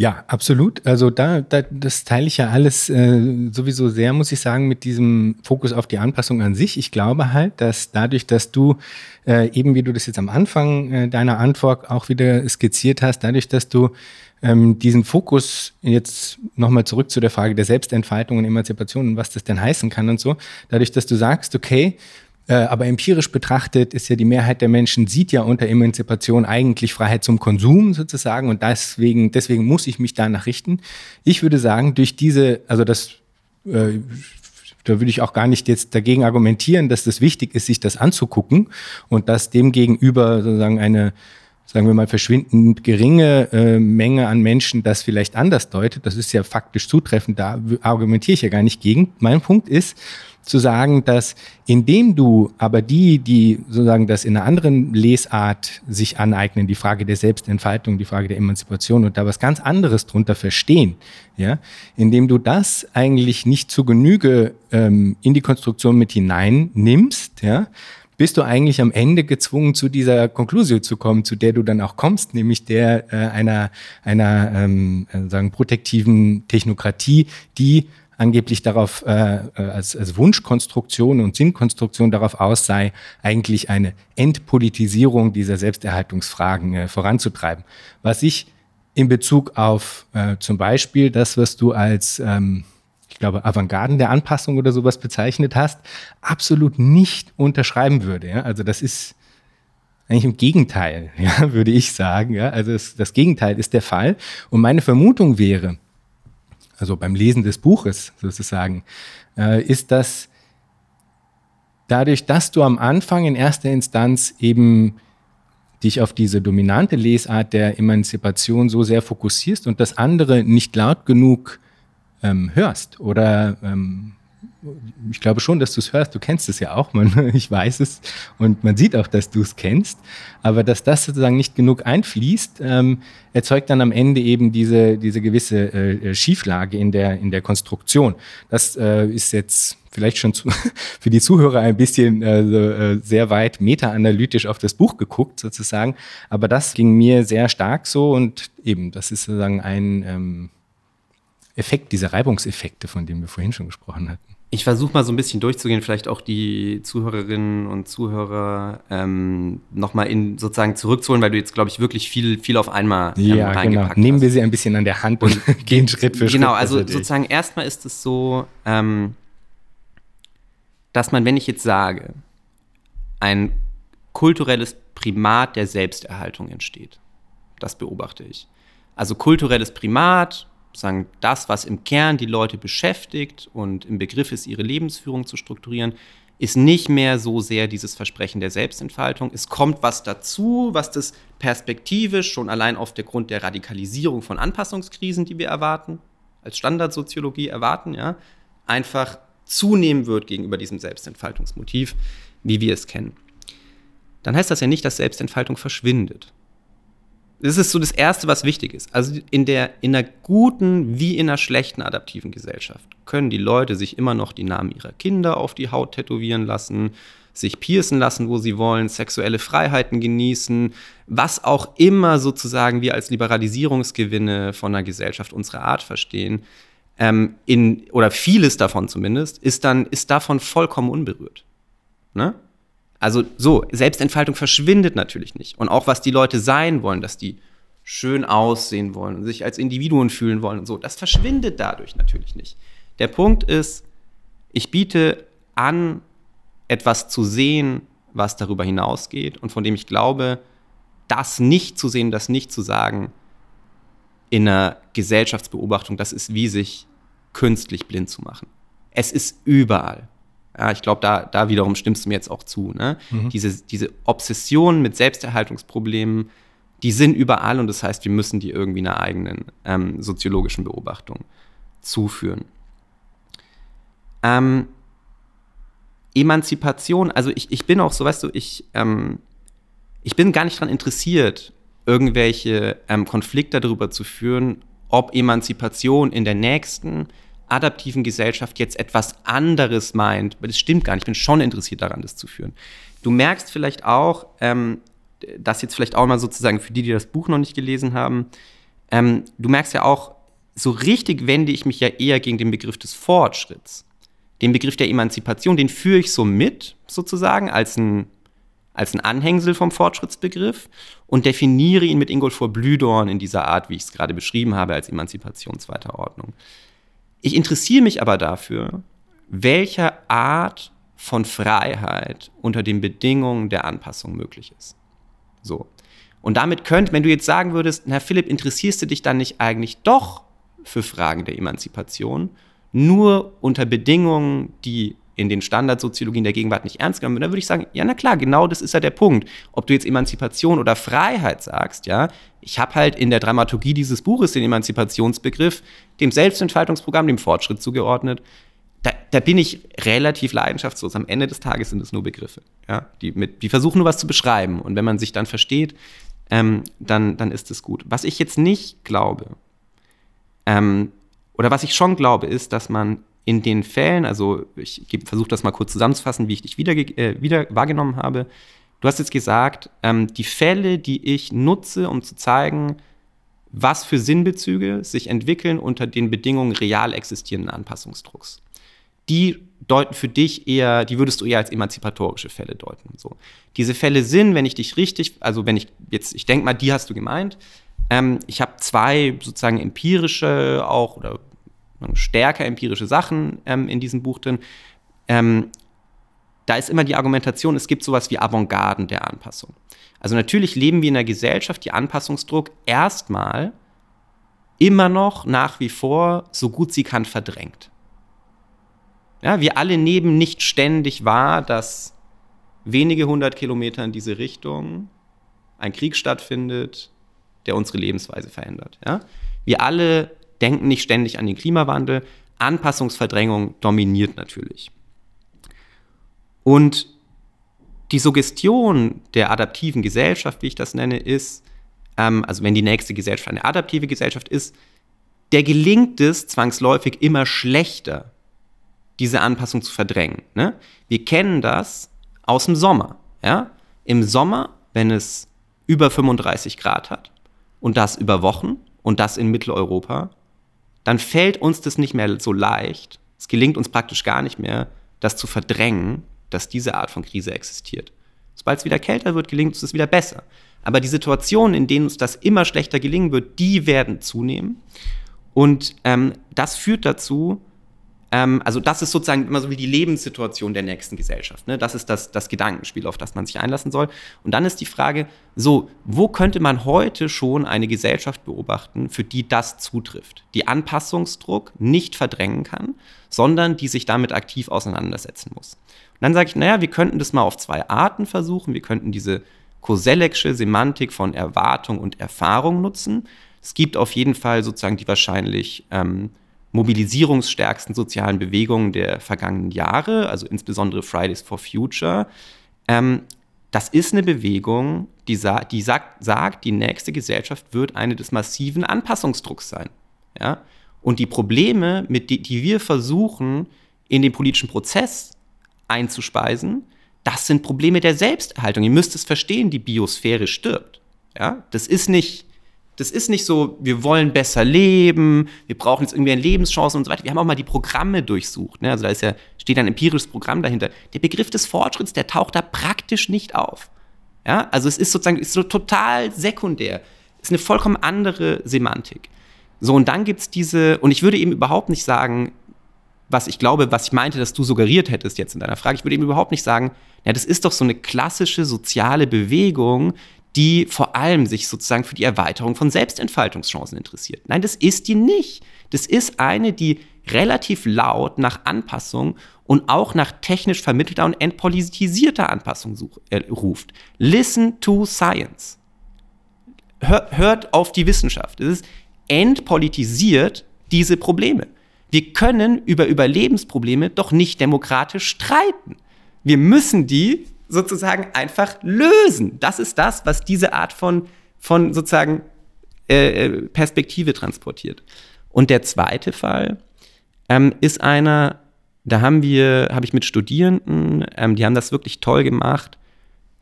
Ja, absolut. Also da, da das teile ich ja alles äh, sowieso sehr, muss ich sagen, mit diesem Fokus auf die Anpassung an sich. Ich glaube halt, dass dadurch, dass du äh, eben wie du das jetzt am Anfang äh, deiner Antwort auch wieder skizziert hast, dadurch, dass du ähm, diesen Fokus jetzt nochmal zurück zu der Frage der Selbstentfaltung und Emanzipation und was das denn heißen kann und so, dadurch, dass du sagst, okay, aber empirisch betrachtet ist ja die Mehrheit der Menschen sieht ja unter Emanzipation eigentlich Freiheit zum Konsum sozusagen und deswegen, deswegen muss ich mich danach richten. Ich würde sagen, durch diese, also das, äh, da würde ich auch gar nicht jetzt dagegen argumentieren, dass das wichtig ist, sich das anzugucken und dass demgegenüber sozusagen eine sagen wir mal, verschwindend geringe äh, Menge an Menschen das vielleicht anders deutet. Das ist ja faktisch zutreffend, da argumentiere ich ja gar nicht gegen. Mein Punkt ist, zu sagen, dass indem du aber die, die sozusagen das in einer anderen Lesart sich aneignen, die Frage der Selbstentfaltung, die Frage der Emanzipation und da was ganz anderes drunter verstehen, ja, indem du das eigentlich nicht zu Genüge ähm, in die Konstruktion mit hineinnimmst, ja, bist du eigentlich am Ende gezwungen, zu dieser Konklusion zu kommen, zu der du dann auch kommst, nämlich der äh, einer, einer ähm, äh, sagen, protektiven Technokratie, die angeblich darauf äh, äh, als, als Wunschkonstruktion und Sinnkonstruktion darauf aus sei, eigentlich eine Entpolitisierung dieser Selbsterhaltungsfragen äh, voranzutreiben. Was ich in Bezug auf äh, zum Beispiel das, was du als ähm, ich glaube, Avantgarden der Anpassung oder sowas bezeichnet hast, absolut nicht unterschreiben würde. Ja? Also das ist eigentlich im Gegenteil, ja, würde ich sagen. Ja? Also es, das Gegenteil ist der Fall. Und meine Vermutung wäre, also beim Lesen des Buches sozusagen, äh, ist, dass dadurch, dass du am Anfang in erster Instanz eben dich auf diese dominante Lesart der Emanzipation so sehr fokussierst und das andere nicht laut genug ähm, hörst oder ähm, ich glaube schon, dass du es hörst. Du kennst es ja auch, man, ich weiß es und man sieht auch, dass du es kennst. Aber dass das sozusagen nicht genug einfließt, ähm, erzeugt dann am Ende eben diese, diese gewisse äh, Schieflage in der, in der Konstruktion. Das äh, ist jetzt vielleicht schon zu, für die Zuhörer ein bisschen äh, äh, sehr weit meta-analytisch auf das Buch geguckt sozusagen. Aber das ging mir sehr stark so und eben, das ist sozusagen ein ähm, Effekt, diese Reibungseffekte, von denen wir vorhin schon gesprochen hatten. Ich versuche mal so ein bisschen durchzugehen, vielleicht auch die Zuhörerinnen und Zuhörer ähm, nochmal in sozusagen zurückzuholen, weil du jetzt, glaube ich, wirklich viel, viel auf einmal ähm, ja, reingepackt genau. Nehmen wir sie ein bisschen an der Hand und gehen Schritt für Schritt. Genau, also sozusagen erstmal ist es so, ähm, dass man, wenn ich jetzt sage, ein kulturelles Primat der Selbsterhaltung entsteht. Das beobachte ich. Also kulturelles Primat, sagen, das, was im Kern die Leute beschäftigt und im Begriff ist, ihre Lebensführung zu strukturieren, ist nicht mehr so sehr dieses Versprechen der Selbstentfaltung. Es kommt was dazu, was das perspektivisch schon allein auf der Grund der Radikalisierung von Anpassungskrisen, die wir erwarten, als Standardsoziologie erwarten, ja, einfach zunehmen wird gegenüber diesem Selbstentfaltungsmotiv, wie wir es kennen. Dann heißt das ja nicht, dass Selbstentfaltung verschwindet. Das ist so das Erste, was wichtig ist. Also in, der, in einer guten wie in einer schlechten adaptiven Gesellschaft können die Leute sich immer noch die Namen ihrer Kinder auf die Haut tätowieren lassen, sich piercen lassen, wo sie wollen, sexuelle Freiheiten genießen, was auch immer sozusagen wir als Liberalisierungsgewinne von einer Gesellschaft unserer Art verstehen, ähm, in, oder vieles davon zumindest, ist dann, ist davon vollkommen unberührt. Ne? Also so, Selbstentfaltung verschwindet natürlich nicht. Und auch was die Leute sein wollen, dass die schön aussehen wollen und sich als Individuen fühlen wollen und so, das verschwindet dadurch natürlich nicht. Der Punkt ist, ich biete an, etwas zu sehen, was darüber hinausgeht und von dem ich glaube, das nicht zu sehen, das nicht zu sagen, in einer Gesellschaftsbeobachtung, das ist wie sich künstlich blind zu machen. Es ist überall. Ja, ich glaube, da, da wiederum stimmst du mir jetzt auch zu. Ne? Mhm. Diese, diese Obsession mit Selbsterhaltungsproblemen, die sind überall und das heißt, wir müssen die irgendwie einer eigenen ähm, soziologischen Beobachtung zuführen. Ähm, Emanzipation, also ich, ich bin auch so, weißt du, ich, ähm, ich bin gar nicht daran interessiert, irgendwelche ähm, Konflikte darüber zu führen, ob Emanzipation in der nächsten adaptiven Gesellschaft jetzt etwas anderes meint. Aber das stimmt gar nicht. Ich bin schon interessiert daran, das zu führen. Du merkst vielleicht auch, ähm, das jetzt vielleicht auch mal sozusagen für die, die das Buch noch nicht gelesen haben, ähm, du merkst ja auch, so richtig wende ich mich ja eher gegen den Begriff des Fortschritts. Den Begriff der Emanzipation, den führe ich so mit, sozusagen, als ein, als ein Anhängsel vom Fortschrittsbegriff und definiere ihn mit Ingolf Blühdorn in dieser Art, wie ich es gerade beschrieben habe, als Emanzipation zweiter Ordnung. Ich interessiere mich aber dafür, welche Art von Freiheit unter den Bedingungen der Anpassung möglich ist. So. Und damit könnte, wenn du jetzt sagen würdest, Herr Philipp, interessierst du dich dann nicht eigentlich doch für Fragen der Emanzipation, nur unter Bedingungen, die in den Standardsoziologien der Gegenwart nicht ernst genommen werden, dann würde ich sagen, ja, na klar, genau das ist ja der Punkt. Ob du jetzt Emanzipation oder Freiheit sagst, ja, ich habe halt in der Dramaturgie dieses Buches den Emanzipationsbegriff dem Selbstentfaltungsprogramm, dem Fortschritt zugeordnet. Da, da, bin ich relativ leidenschaftslos. Am Ende des Tages sind es nur Begriffe. Ja? Die, mit, die versuchen nur was zu beschreiben. Und wenn man sich dann versteht, ähm, dann, dann ist es gut. Was ich jetzt nicht glaube, ähm, oder was ich schon glaube, ist, dass man in den Fällen, also ich versuche das mal kurz zusammenzufassen, wie ich dich wieder, äh, wieder wahrgenommen habe. Du hast jetzt gesagt, ähm, die Fälle, die ich nutze, um zu zeigen, was für Sinnbezüge sich entwickeln unter den Bedingungen real existierenden Anpassungsdrucks. Die deuten für dich eher, die würdest du eher als emanzipatorische Fälle deuten. So. Diese Fälle sind, wenn ich dich richtig, also wenn ich jetzt, ich denke mal, die hast du gemeint. Ähm, ich habe zwei sozusagen empirische auch oder stärker empirische Sachen ähm, in diesem Buch drin. Ähm, da ist immer die Argumentation, es gibt sowas wie Avantgarden der Anpassung. Also natürlich leben wir in einer Gesellschaft, die Anpassungsdruck erstmal immer noch nach wie vor so gut sie kann verdrängt. Ja, wir alle nehmen nicht ständig wahr, dass wenige hundert Kilometer in diese Richtung ein Krieg stattfindet, der unsere Lebensweise verändert. Ja? Wir alle denken nicht ständig an den Klimawandel. Anpassungsverdrängung dominiert natürlich. Und die Suggestion der adaptiven Gesellschaft, wie ich das nenne, ist, ähm, also wenn die nächste Gesellschaft eine adaptive Gesellschaft ist, der gelingt es zwangsläufig immer schlechter, diese Anpassung zu verdrängen. Ne? Wir kennen das aus dem Sommer. Ja? Im Sommer, wenn es über 35 Grad hat und das über Wochen und das in Mitteleuropa, dann fällt uns das nicht mehr so leicht. Es gelingt uns praktisch gar nicht mehr, das zu verdrängen, dass diese Art von Krise existiert. Sobald es wieder kälter wird, gelingt uns das wieder besser. Aber die Situationen, in denen uns das immer schlechter gelingen wird, die werden zunehmen. Und ähm, das führt dazu, ähm, also das ist sozusagen immer so wie die Lebenssituation der nächsten Gesellschaft. Ne? Das ist das, das Gedankenspiel, auf das man sich einlassen soll. Und dann ist die Frage, so, wo könnte man heute schon eine Gesellschaft beobachten, für die das zutrifft? Die Anpassungsdruck nicht verdrängen kann, sondern die sich damit aktiv auseinandersetzen muss. Und dann sage ich, naja, wir könnten das mal auf zwei Arten versuchen. Wir könnten diese Kosellecksche Semantik von Erwartung und Erfahrung nutzen. Es gibt auf jeden Fall sozusagen die wahrscheinlich ähm, mobilisierungsstärksten sozialen Bewegungen der vergangenen Jahre, also insbesondere Fridays for Future. Ähm, das ist eine Bewegung, die, sa die sagt, sagt, die nächste Gesellschaft wird eine des massiven Anpassungsdrucks sein. Ja? Und die Probleme, mit die, die wir versuchen, in den politischen Prozess einzuspeisen, das sind Probleme der Selbsterhaltung. Ihr müsst es verstehen, die Biosphäre stirbt. Ja? Das ist nicht, das ist nicht so, wir wollen besser leben, wir brauchen jetzt irgendwie eine Lebenschance und so weiter. Wir haben auch mal die Programme durchsucht. Ne? Also da ist ja, steht ein empirisches Programm dahinter. Der Begriff des Fortschritts, der taucht da praktisch nicht auf. Ja? Also es ist sozusagen ist so total sekundär. Es ist eine vollkommen andere Semantik. So, und dann gibt es diese, und ich würde eben überhaupt nicht sagen, was ich glaube, was ich meinte, dass du suggeriert hättest jetzt in deiner Frage, ich würde eben überhaupt nicht sagen, ja, das ist doch so eine klassische soziale Bewegung, die vor allem sich sozusagen für die Erweiterung von Selbstentfaltungschancen interessiert. Nein, das ist die nicht. Das ist eine, die relativ laut nach Anpassung und auch nach technisch vermittelter und entpolitisierter Anpassung such, äh, ruft. Listen to science. Hör, hört auf die Wissenschaft. Es ist entpolitisiert diese Probleme. Wir können über Überlebensprobleme doch nicht demokratisch streiten. Wir müssen die sozusagen einfach lösen. Das ist das, was diese Art von, von sozusagen äh, äh Perspektive transportiert. Und der zweite Fall ähm, ist einer, da haben wir, habe ich mit Studierenden, ähm, die haben das wirklich toll gemacht.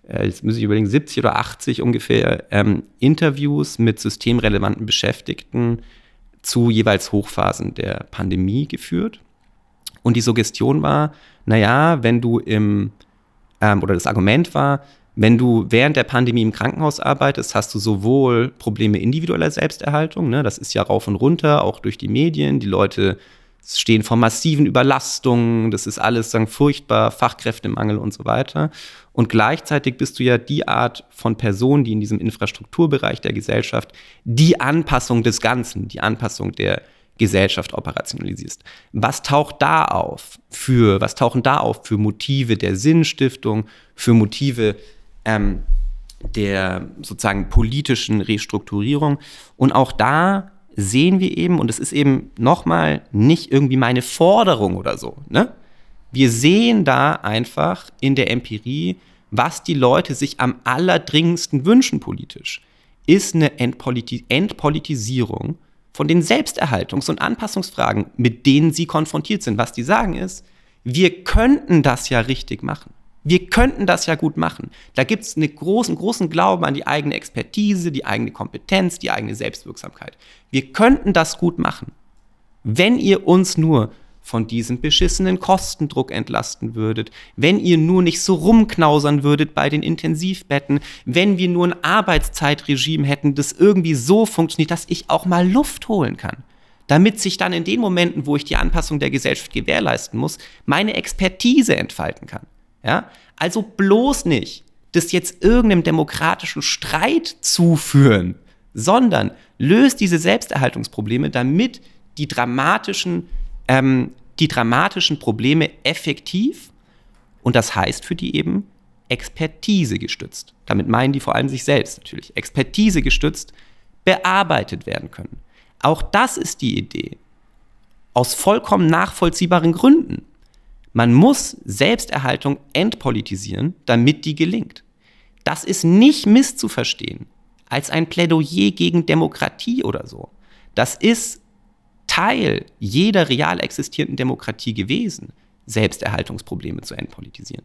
Äh, jetzt muss ich überlegen, 70 oder 80 ungefähr ähm, Interviews mit systemrelevanten Beschäftigten zu jeweils Hochphasen der Pandemie geführt. Und die Suggestion war, naja, wenn du im, ähm, oder das Argument war, wenn du während der Pandemie im Krankenhaus arbeitest, hast du sowohl Probleme individueller Selbsterhaltung, ne, das ist ja rauf und runter, auch durch die Medien, die Leute stehen vor massiven Überlastungen, das ist alles sagen, furchtbar, Fachkräftemangel und so weiter. Und gleichzeitig bist du ja die Art von Person, die in diesem Infrastrukturbereich der Gesellschaft die Anpassung des Ganzen, die Anpassung der Gesellschaft operationalisierst. Was taucht da auf für, was tauchen da auf für Motive der Sinnstiftung, für Motive ähm, der sozusagen politischen Restrukturierung? Und auch da sehen wir eben, und es ist eben nochmal nicht irgendwie meine Forderung oder so, ne? Wir sehen da einfach in der Empirie, was die Leute sich am allerdringendsten wünschen politisch, ist eine Entpoliti Entpolitisierung von den Selbsterhaltungs- und Anpassungsfragen, mit denen sie konfrontiert sind. Was die sagen ist, wir könnten das ja richtig machen. Wir könnten das ja gut machen. Da gibt es einen großen, großen Glauben an die eigene Expertise, die eigene Kompetenz, die eigene Selbstwirksamkeit. Wir könnten das gut machen, wenn ihr uns nur von diesem beschissenen Kostendruck entlasten würdet, wenn ihr nur nicht so rumknausern würdet bei den Intensivbetten, wenn wir nur ein Arbeitszeitregime hätten, das irgendwie so funktioniert, dass ich auch mal Luft holen kann, damit sich dann in den Momenten, wo ich die Anpassung der Gesellschaft gewährleisten muss, meine Expertise entfalten kann. Ja? Also bloß nicht das jetzt irgendeinem demokratischen Streit zuführen, sondern löst diese Selbsterhaltungsprobleme, damit die dramatischen, ähm, die dramatischen Probleme effektiv und das heißt für die eben Expertise gestützt. Damit meinen die vor allem sich selbst natürlich. Expertise gestützt bearbeitet werden können. Auch das ist die Idee. Aus vollkommen nachvollziehbaren Gründen. Man muss Selbsterhaltung entpolitisieren, damit die gelingt. Das ist nicht misszuverstehen als ein Plädoyer gegen Demokratie oder so. Das ist Teil jeder real existierenden Demokratie gewesen, Selbsterhaltungsprobleme zu entpolitisieren.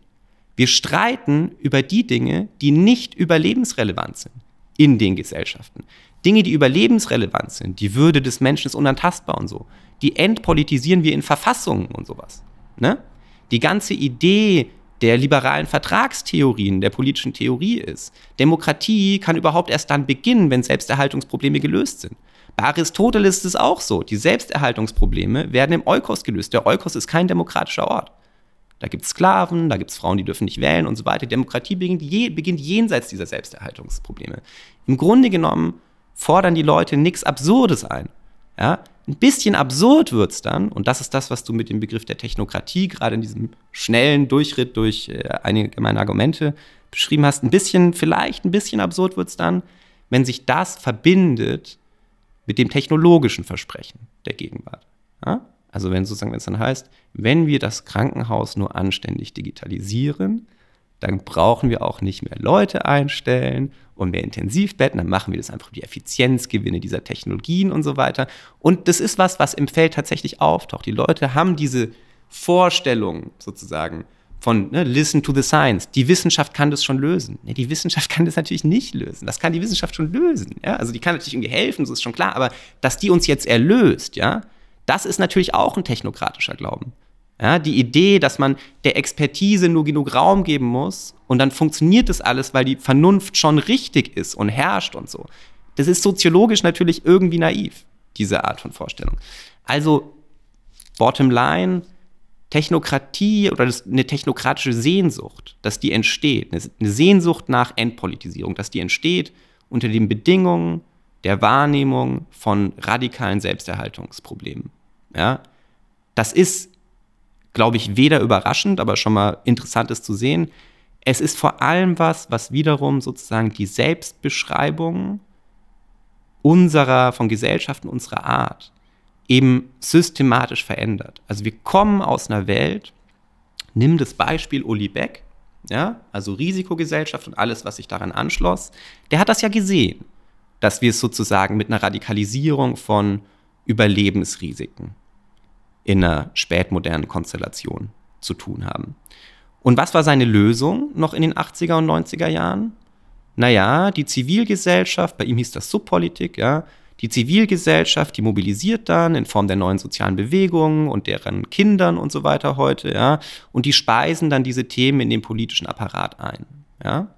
Wir streiten über die Dinge, die nicht überlebensrelevant sind in den Gesellschaften. Dinge, die überlebensrelevant sind, die Würde des Menschen ist unantastbar und so, die entpolitisieren wir in Verfassungen und sowas. Ne? Die ganze Idee der liberalen Vertragstheorien, der politischen Theorie ist, Demokratie kann überhaupt erst dann beginnen, wenn Selbsterhaltungsprobleme gelöst sind. Bei Aristoteles ist es auch so. Die Selbsterhaltungsprobleme werden im Eukos gelöst. Der Eukos ist kein demokratischer Ort. Da gibt es Sklaven, da gibt es Frauen, die dürfen nicht wählen und so weiter. Demokratie beginnt, je, beginnt jenseits dieser Selbsterhaltungsprobleme. Im Grunde genommen fordern die Leute nichts Absurdes ein. Ja? Ein bisschen absurd wird es dann, und das ist das, was du mit dem Begriff der Technokratie gerade in diesem schnellen Durchritt durch äh, einige meiner Argumente beschrieben hast. Ein bisschen, vielleicht ein bisschen absurd wird es dann, wenn sich das verbindet mit dem technologischen Versprechen der Gegenwart. Ja? Also wenn sozusagen, wenn es dann heißt, wenn wir das Krankenhaus nur anständig digitalisieren, dann brauchen wir auch nicht mehr Leute einstellen und mehr Intensivbetten, dann machen wir das einfach die Effizienzgewinne dieser Technologien und so weiter. Und das ist was, was im Feld tatsächlich auftaucht. Die Leute haben diese Vorstellung sozusagen von ne, Listen to the Science. Die Wissenschaft kann das schon lösen. Nee, die Wissenschaft kann das natürlich nicht lösen. Das kann die Wissenschaft schon lösen. Ja? Also die kann natürlich irgendwie helfen, so ist schon klar. Aber dass die uns jetzt erlöst, ja, das ist natürlich auch ein technokratischer Glauben. Ja, die Idee, dass man der Expertise nur genug Raum geben muss und dann funktioniert das alles, weil die Vernunft schon richtig ist und herrscht und so. Das ist soziologisch natürlich irgendwie naiv, diese Art von Vorstellung. Also, bottom line, Technokratie oder eine technokratische Sehnsucht, dass die entsteht, eine Sehnsucht nach Entpolitisierung, dass die entsteht unter den Bedingungen der Wahrnehmung von radikalen Selbsterhaltungsproblemen. Ja? Das ist, glaube ich, weder überraschend, aber schon mal interessant ist zu sehen. Es ist vor allem was, was wiederum sozusagen die Selbstbeschreibung unserer, von Gesellschaften unserer Art eben systematisch verändert. Also wir kommen aus einer Welt, nimm das Beispiel Uli Beck, ja, also Risikogesellschaft und alles, was sich daran anschloss, der hat das ja gesehen, dass wir es sozusagen mit einer Radikalisierung von Überlebensrisiken in einer spätmodernen Konstellation zu tun haben. Und was war seine Lösung noch in den 80er und 90er Jahren? Naja, die Zivilgesellschaft, bei ihm hieß das Subpolitik, ja, die Zivilgesellschaft, die mobilisiert dann in Form der neuen sozialen Bewegungen und deren Kindern und so weiter heute, ja, und die speisen dann diese Themen in den politischen Apparat ein, ja.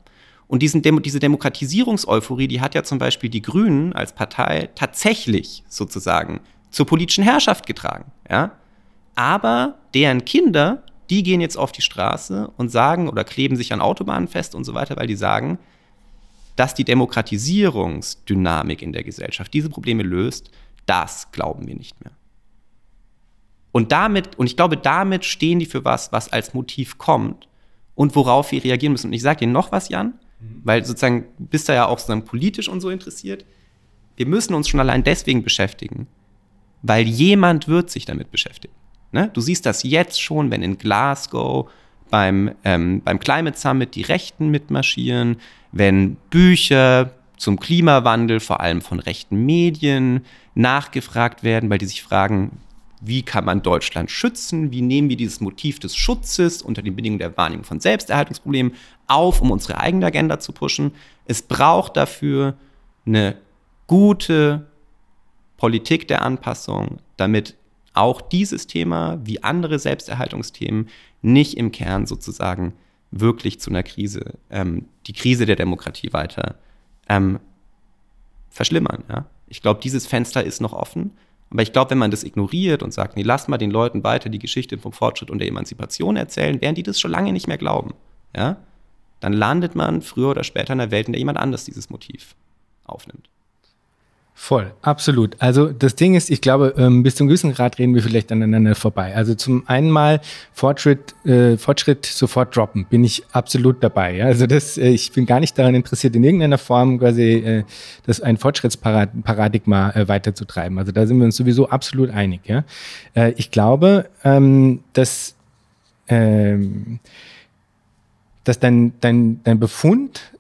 Und diesen Demo diese Demokratisierungseuphorie, die hat ja zum Beispiel die Grünen als Partei tatsächlich sozusagen zur politischen Herrschaft getragen, ja. Aber deren Kinder, die gehen jetzt auf die Straße und sagen oder kleben sich an Autobahnen fest und so weiter, weil die sagen, dass die Demokratisierungsdynamik in der Gesellschaft diese Probleme löst, das glauben wir nicht mehr. Und damit, und ich glaube, damit stehen die für was, was als Motiv kommt und worauf wir reagieren müssen. Und ich sage dir noch was, Jan, mhm. weil sozusagen bist du ja auch sozusagen politisch und so interessiert. Wir müssen uns schon allein deswegen beschäftigen, weil jemand wird sich damit beschäftigen. Ne? Du siehst das jetzt schon, wenn in Glasgow beim, ähm, beim Climate Summit die Rechten mitmarschieren, wenn Bücher zum Klimawandel, vor allem von rechten Medien, nachgefragt werden, weil die sich fragen, wie kann man Deutschland schützen? Wie nehmen wir dieses Motiv des Schutzes unter den Bedingungen der Wahrnehmung von Selbsterhaltungsproblemen auf, um unsere eigene Agenda zu pushen? Es braucht dafür eine gute Politik der Anpassung, damit auch dieses Thema wie andere Selbsterhaltungsthemen nicht im Kern sozusagen wirklich zu einer Krise, ähm, die Krise der Demokratie weiter ähm, verschlimmern. Ja? Ich glaube, dieses Fenster ist noch offen. Aber ich glaube, wenn man das ignoriert und sagt, nee, lass mal den Leuten weiter die Geschichte vom Fortschritt und der Emanzipation erzählen, werden die das schon lange nicht mehr glauben. Ja? Dann landet man früher oder später in einer Welt, in der jemand anders dieses Motiv aufnimmt. Voll, absolut. Also das Ding ist, ich glaube, ähm, bis zum gewissen Grad reden wir vielleicht aneinander vorbei. Also zum einen mal Fortschritt, äh, Fortschritt sofort droppen, bin ich absolut dabei. Ja? Also das, äh, ich bin gar nicht daran interessiert, in irgendeiner Form quasi äh, das ein Fortschrittsparadigma äh, weiterzutreiben. Also da sind wir uns sowieso absolut einig. Ja? Äh, ich glaube, ähm, dass ähm, dass dein, dein, dein Befund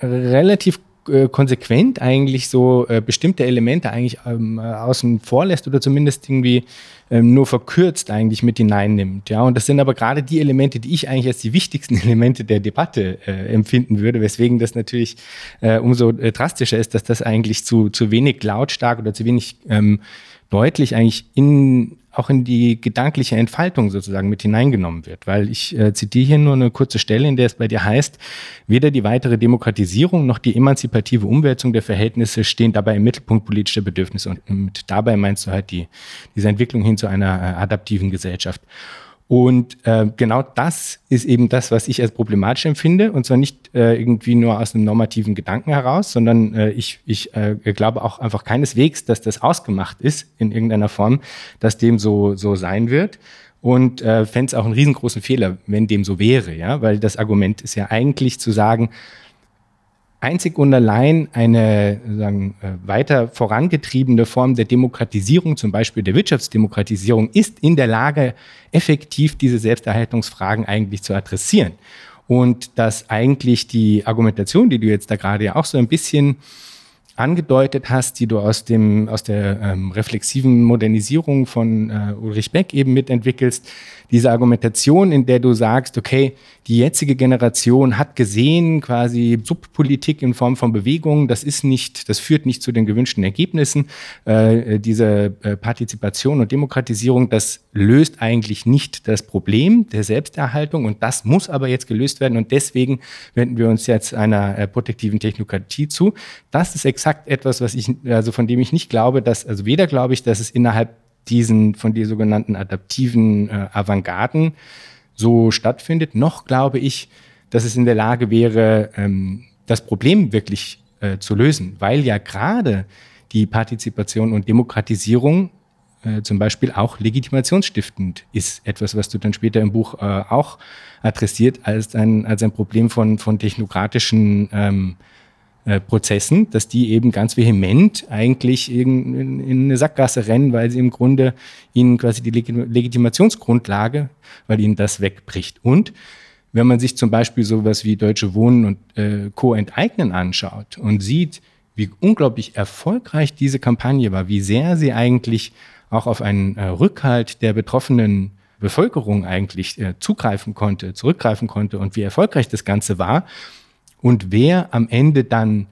relativ äh, konsequent eigentlich so äh, bestimmte Elemente eigentlich ähm, äh, außen vor lässt oder zumindest irgendwie ähm, nur verkürzt eigentlich mit hineinnimmt. Ja, und das sind aber gerade die Elemente, die ich eigentlich als die wichtigsten Elemente der Debatte äh, empfinden würde, weswegen das natürlich äh, umso drastischer ist, dass das eigentlich zu, zu wenig lautstark oder zu wenig ähm, deutlich eigentlich in auch in die gedankliche Entfaltung sozusagen mit hineingenommen wird. Weil ich äh, zitiere hier nur eine kurze Stelle, in der es bei dir heißt, weder die weitere Demokratisierung noch die emanzipative Umwälzung der Verhältnisse stehen dabei im Mittelpunkt politischer Bedürfnisse. Und mit dabei meinst du halt die, diese Entwicklung hin zu einer äh, adaptiven Gesellschaft. Und äh, genau das ist eben das, was ich als problematisch empfinde. Und zwar nicht äh, irgendwie nur aus einem normativen Gedanken heraus, sondern äh, ich, ich äh, glaube auch einfach keineswegs, dass das ausgemacht ist in irgendeiner Form, dass dem so, so sein wird. Und äh, fände es auch einen riesengroßen Fehler, wenn dem so wäre, ja, weil das Argument ist ja eigentlich zu sagen, einzig und allein eine sagen, äh, weiter vorangetriebene Form der Demokratisierung, zum Beispiel der Wirtschaftsdemokratisierung, ist in der Lage, effektiv diese Selbsterhaltungsfragen eigentlich zu adressieren. Und dass eigentlich die Argumentation, die du jetzt da gerade ja auch so ein bisschen angedeutet hast, die du aus, dem, aus der ähm, reflexiven Modernisierung von äh, Ulrich Beck eben mitentwickelst, diese Argumentation, in der du sagst, okay, die jetzige Generation hat gesehen, quasi Subpolitik in Form von Bewegung, das ist nicht, das führt nicht zu den gewünschten Ergebnissen. Äh, diese äh, Partizipation und Demokratisierung, das löst eigentlich nicht das Problem der Selbsterhaltung und das muss aber jetzt gelöst werden und deswegen wenden wir uns jetzt einer äh, protektiven Technokratie zu. Das ist exakt etwas, was ich, also von dem ich nicht glaube, dass, also weder glaube ich, dass es innerhalb diesen von dir sogenannten adaptiven äh, Avantgarden so stattfindet, noch glaube ich, dass es in der Lage wäre, ähm, das Problem wirklich äh, zu lösen, weil ja gerade die Partizipation und Demokratisierung äh, zum Beispiel auch legitimationsstiftend ist. Etwas, was du dann später im Buch äh, auch adressiert als ein, als ein Problem von, von technokratischen ähm, äh, Prozessen, dass die eben ganz vehement eigentlich in, in, in, eine Sackgasse rennen, weil sie im Grunde ihnen quasi die Legitimationsgrundlage, weil ihnen das wegbricht. Und wenn man sich zum Beispiel sowas wie Deutsche Wohnen und äh, Co. enteignen anschaut und sieht, wie unglaublich erfolgreich diese Kampagne war, wie sehr sie eigentlich auch auf einen äh, Rückhalt der betroffenen Bevölkerung eigentlich äh, zugreifen konnte, zurückgreifen konnte und wie erfolgreich das Ganze war, und wer am Ende dann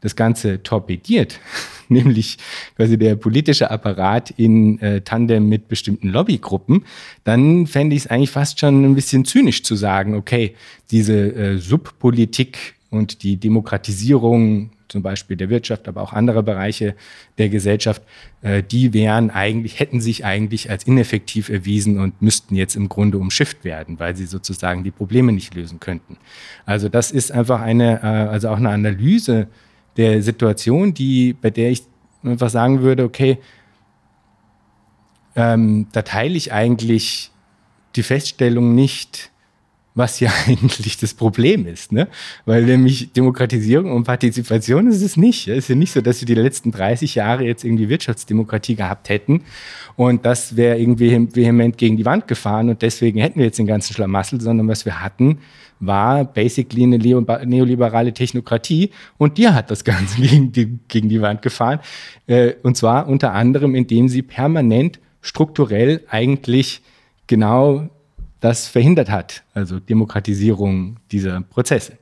das Ganze torpediert, nämlich quasi der politische Apparat in äh, Tandem mit bestimmten Lobbygruppen, dann fände ich es eigentlich fast schon ein bisschen zynisch zu sagen, okay, diese äh, Subpolitik und die Demokratisierung zum Beispiel der Wirtschaft, aber auch andere Bereiche der Gesellschaft, äh, die wären eigentlich, hätten sich eigentlich als ineffektiv erwiesen und müssten jetzt im Grunde umschifft werden, weil sie sozusagen die Probleme nicht lösen könnten. Also das ist einfach eine, äh, also auch eine Analyse der Situation, die, bei der ich einfach sagen würde, okay, ähm, da teile ich eigentlich die Feststellung nicht, was ja eigentlich das Problem ist, ne? Weil nämlich Demokratisierung und Partizipation ist es nicht. Es ist ja nicht so, dass wir die letzten 30 Jahre jetzt irgendwie Wirtschaftsdemokratie gehabt hätten und das wäre irgendwie vehement gegen die Wand gefahren und deswegen hätten wir jetzt den ganzen Schlamassel, sondern was wir hatten, war basically eine neoliberale Technokratie und die hat das Ganze gegen die, gegen die Wand gefahren. Äh, und zwar unter anderem, indem sie permanent strukturell eigentlich genau das verhindert hat, also Demokratisierung dieser Prozesse.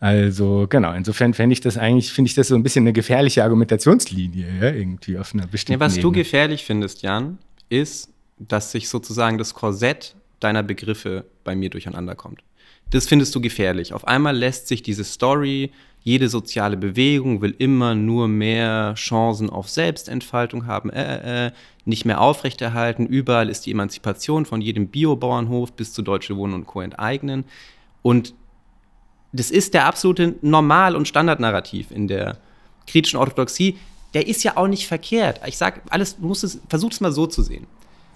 Also genau, insofern fände ich das eigentlich, finde ich das so ein bisschen eine gefährliche Argumentationslinie, ja, irgendwie auf einer bestimmten ja, Was Ebene. du gefährlich findest, Jan, ist, dass sich sozusagen das Korsett deiner Begriffe bei mir durcheinander kommt. Das findest du gefährlich. Auf einmal lässt sich diese Story, jede soziale Bewegung will immer nur mehr Chancen auf Selbstentfaltung haben, äh, äh, nicht mehr aufrechterhalten. Überall ist die Emanzipation von jedem Biobauernhof bis zu Deutsche Wohnen und Co. enteignen. Und das ist der absolute Normal- und Standardnarrativ in der kritischen Orthodoxie. Der ist ja auch nicht verkehrt. Ich sage, alles, du musst es, versuch es mal so zu sehen.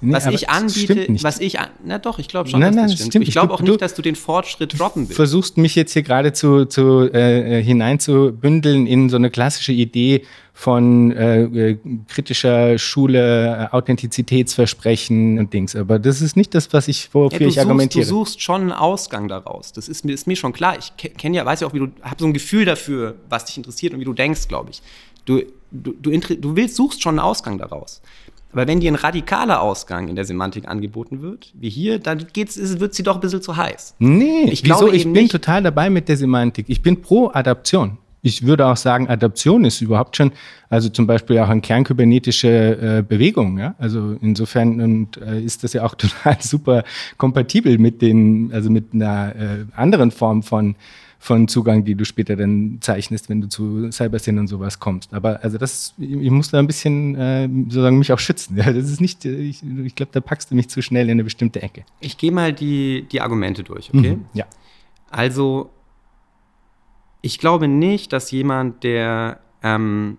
Nee, was ich anbiete, was ich an, na doch, ich glaube schon, nein, dass nein, das stimmt. stimmt. Ich glaube auch nicht, dass du den Fortschritt droppen willst. versuchst mich jetzt hier gerade zu, zu äh, hineinzubündeln in so eine klassische Idee von äh, äh kritischer Schule, Authentizitätsversprechen und Dings. Aber das ist nicht das, was ich wofür ja, ich suchst, argumentiere. Du suchst schon einen Ausgang daraus. Das ist mir, ist mir schon klar. Ich kenne ja, weiß ja auch, wie du, habe so ein Gefühl dafür, was dich interessiert und wie du denkst, glaube ich. Du, du, du, du willst, suchst schon einen Ausgang daraus. Aber wenn dir ein radikaler Ausgang in der Semantik angeboten wird, wie hier, dann geht's, wird sie doch ein bisschen zu heiß. Nee, ich, glaube ich bin nicht. total dabei mit der Semantik. Ich bin pro Adaption. Ich würde auch sagen, Adaption ist überhaupt schon, also zum Beispiel auch eine kernkybernetische äh, Bewegung. Ja? Also insofern und, äh, ist das ja auch total super kompatibel mit den, also mit einer äh, anderen Form von von Zugang, die du später dann zeichnest, wenn du zu Cybersyn und sowas kommst. Aber also das, ich muss da ein bisschen äh, sozusagen mich auch schützen. Ja, das ist nicht, ich, ich glaube, da packst du mich zu schnell in eine bestimmte Ecke. Ich gehe mal die, die Argumente durch, okay? Mhm, ja. Also, ich glaube nicht, dass jemand, der ähm,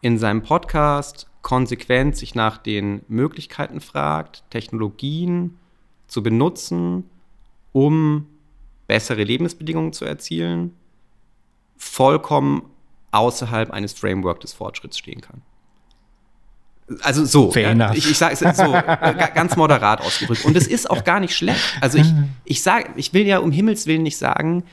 in seinem Podcast konsequent sich nach den Möglichkeiten fragt, Technologien zu benutzen, um bessere Lebensbedingungen zu erzielen, vollkommen außerhalb eines Framework des Fortschritts stehen kann. Also so, ja, ich, ich sage es so ganz moderat ausgedrückt. Und es ist auch gar nicht schlecht. Also ich, ich sage, ich will ja um Himmels Willen nicht sagen,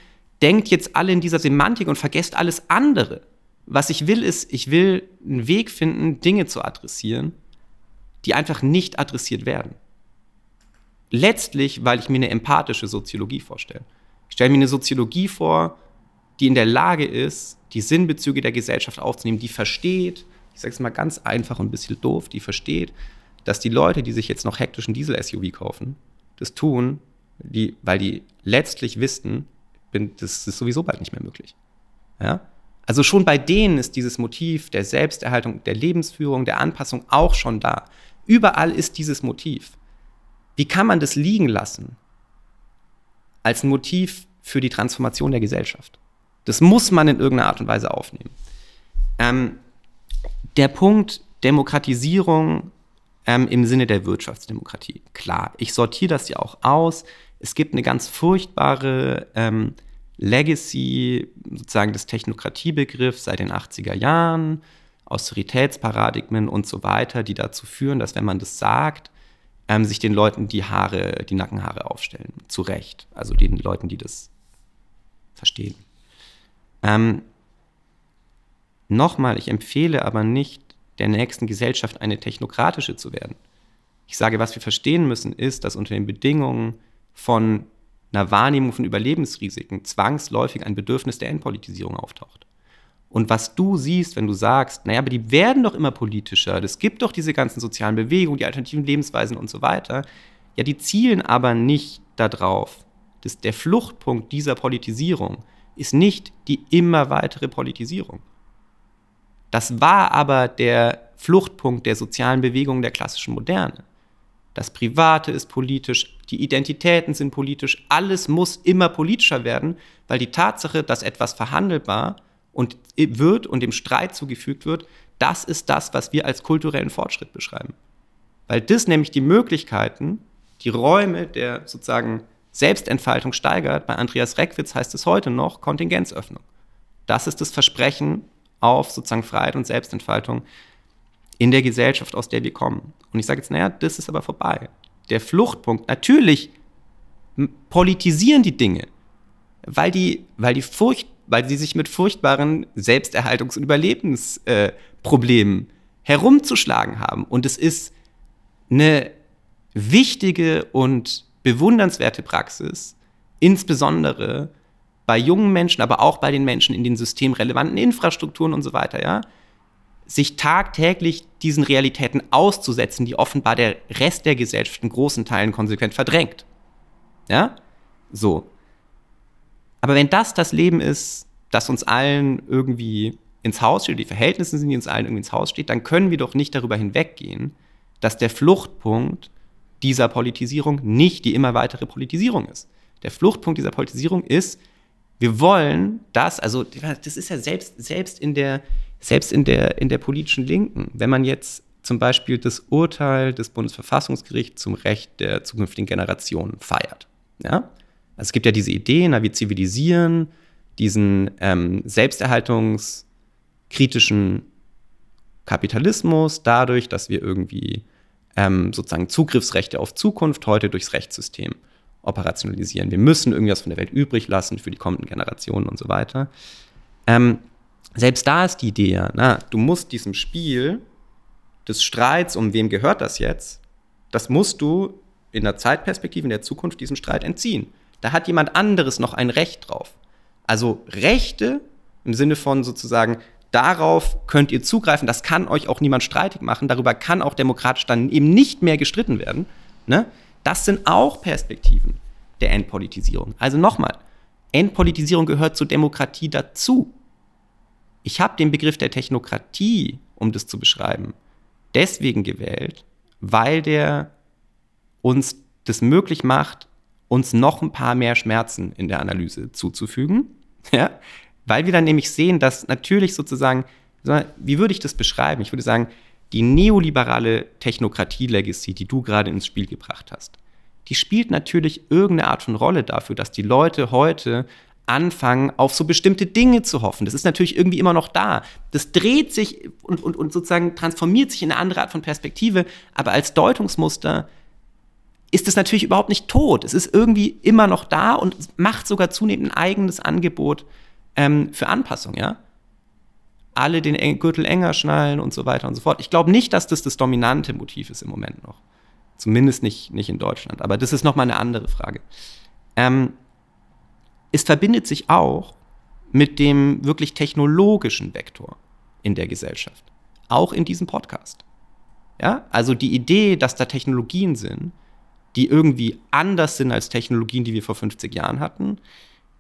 denkt jetzt alle in dieser Semantik und vergesst alles andere. Was ich will, ist, ich will einen Weg finden, Dinge zu adressieren, die einfach nicht adressiert werden. Letztlich, weil ich mir eine empathische Soziologie vorstelle. Ich stelle mir eine Soziologie vor, die in der Lage ist, die Sinnbezüge der Gesellschaft aufzunehmen, die versteht, ich sage es mal ganz einfach und ein bisschen doof, die versteht, dass die Leute, die sich jetzt noch hektischen Diesel-SUV kaufen, das tun, die, weil die letztlich wissen, das ist sowieso bald nicht mehr möglich. Ja? Also schon bei denen ist dieses Motiv der Selbsterhaltung, der Lebensführung, der Anpassung auch schon da. Überall ist dieses Motiv. Wie kann man das liegen lassen als ein Motiv für die Transformation der Gesellschaft? Das muss man in irgendeiner Art und Weise aufnehmen. Ähm, der Punkt Demokratisierung ähm, im Sinne der Wirtschaftsdemokratie. Klar, ich sortiere das ja auch aus. Es gibt eine ganz furchtbare ähm, Legacy sozusagen des Technokratiebegriffs seit den 80er Jahren, Austeritätsparadigmen und so weiter, die dazu führen, dass wenn man das sagt, ähm, sich den Leuten die Haare, die Nackenhaare aufstellen. Zu Recht. Also den Leuten, die das verstehen. Ähm, Nochmal, ich empfehle aber nicht, der nächsten Gesellschaft eine technokratische zu werden. Ich sage, was wir verstehen müssen, ist, dass unter den Bedingungen von einer Wahrnehmung von Überlebensrisiken zwangsläufig ein Bedürfnis der Entpolitisierung auftaucht. Und was du siehst, wenn du sagst, naja, aber die werden doch immer politischer, es gibt doch diese ganzen sozialen Bewegungen, die alternativen Lebensweisen und so weiter, ja, die zielen aber nicht darauf, der Fluchtpunkt dieser Politisierung ist nicht die immer weitere Politisierung. Das war aber der Fluchtpunkt der sozialen Bewegungen der klassischen Moderne. Das Private ist politisch, die Identitäten sind politisch, alles muss immer politischer werden, weil die Tatsache, dass etwas verhandelbar und wird und dem Streit zugefügt wird, das ist das, was wir als kulturellen Fortschritt beschreiben. Weil das nämlich die Möglichkeiten, die Räume der sozusagen Selbstentfaltung steigert. Bei Andreas Reckwitz heißt es heute noch Kontingenzöffnung. Das ist das Versprechen auf sozusagen Freiheit und Selbstentfaltung in der Gesellschaft, aus der wir kommen. Und ich sage jetzt, naja, das ist aber vorbei. Der Fluchtpunkt, natürlich politisieren die Dinge, weil die, weil die Furcht, weil sie sich mit furchtbaren Selbsterhaltungs- und Überlebensproblemen äh, herumzuschlagen haben. Und es ist eine wichtige und bewundernswerte Praxis, insbesondere bei jungen Menschen, aber auch bei den Menschen in den systemrelevanten Infrastrukturen und so weiter, ja, sich tagtäglich diesen Realitäten auszusetzen, die offenbar der Rest der Gesellschaft in großen Teilen konsequent verdrängt. Ja? So. Aber wenn das das Leben ist, das uns allen irgendwie ins Haus steht, die Verhältnisse sind, die uns allen irgendwie ins Haus steht, dann können wir doch nicht darüber hinweggehen, dass der Fluchtpunkt dieser Politisierung nicht die immer weitere Politisierung ist. Der Fluchtpunkt dieser Politisierung ist, wir wollen das, also das ist ja selbst, selbst in der selbst in der, in der politischen Linken, wenn man jetzt zum Beispiel das Urteil des Bundesverfassungsgerichts zum Recht der zukünftigen Generationen feiert. Ja? Also es gibt ja diese Idee, na, wir zivilisieren diesen ähm, selbsterhaltungskritischen Kapitalismus dadurch, dass wir irgendwie ähm, sozusagen Zugriffsrechte auf Zukunft heute durchs Rechtssystem operationalisieren. Wir müssen irgendwas von der Welt übrig lassen für die kommenden Generationen und so weiter. Ähm, selbst da ist die Idee na, du musst diesem Spiel des Streits, um wem gehört das jetzt, das musst du in der Zeitperspektive, in der Zukunft diesem Streit entziehen. Da hat jemand anderes noch ein Recht drauf. Also Rechte im Sinne von sozusagen, darauf könnt ihr zugreifen, das kann euch auch niemand streitig machen, darüber kann auch demokratisch dann eben nicht mehr gestritten werden. Ne? Das sind auch Perspektiven der Entpolitisierung. Also nochmal, Entpolitisierung gehört zur Demokratie dazu. Ich habe den Begriff der Technokratie, um das zu beschreiben, deswegen gewählt, weil der uns das möglich macht, uns noch ein paar mehr Schmerzen in der Analyse zuzufügen. Ja? Weil wir dann nämlich sehen, dass natürlich sozusagen, wie würde ich das beschreiben? Ich würde sagen, die neoliberale Technokratie-Legacy, die du gerade ins Spiel gebracht hast, die spielt natürlich irgendeine Art von Rolle dafür, dass die Leute heute anfangen, auf so bestimmte Dinge zu hoffen. Das ist natürlich irgendwie immer noch da. Das dreht sich und, und, und sozusagen transformiert sich in eine andere Art von Perspektive, aber als Deutungsmuster ist es natürlich überhaupt nicht tot. Es ist irgendwie immer noch da und macht sogar zunehmend ein eigenes Angebot ähm, für Anpassung, ja. Alle den Gürtel enger schnallen und so weiter und so fort. Ich glaube nicht, dass das das dominante Motiv ist im Moment noch. Zumindest nicht, nicht in Deutschland. Aber das ist nochmal eine andere Frage. Ähm, es verbindet sich auch mit dem wirklich technologischen Vektor in der Gesellschaft. Auch in diesem Podcast. Ja, also die Idee, dass da Technologien sind, die irgendwie anders sind als Technologien, die wir vor 50 Jahren hatten,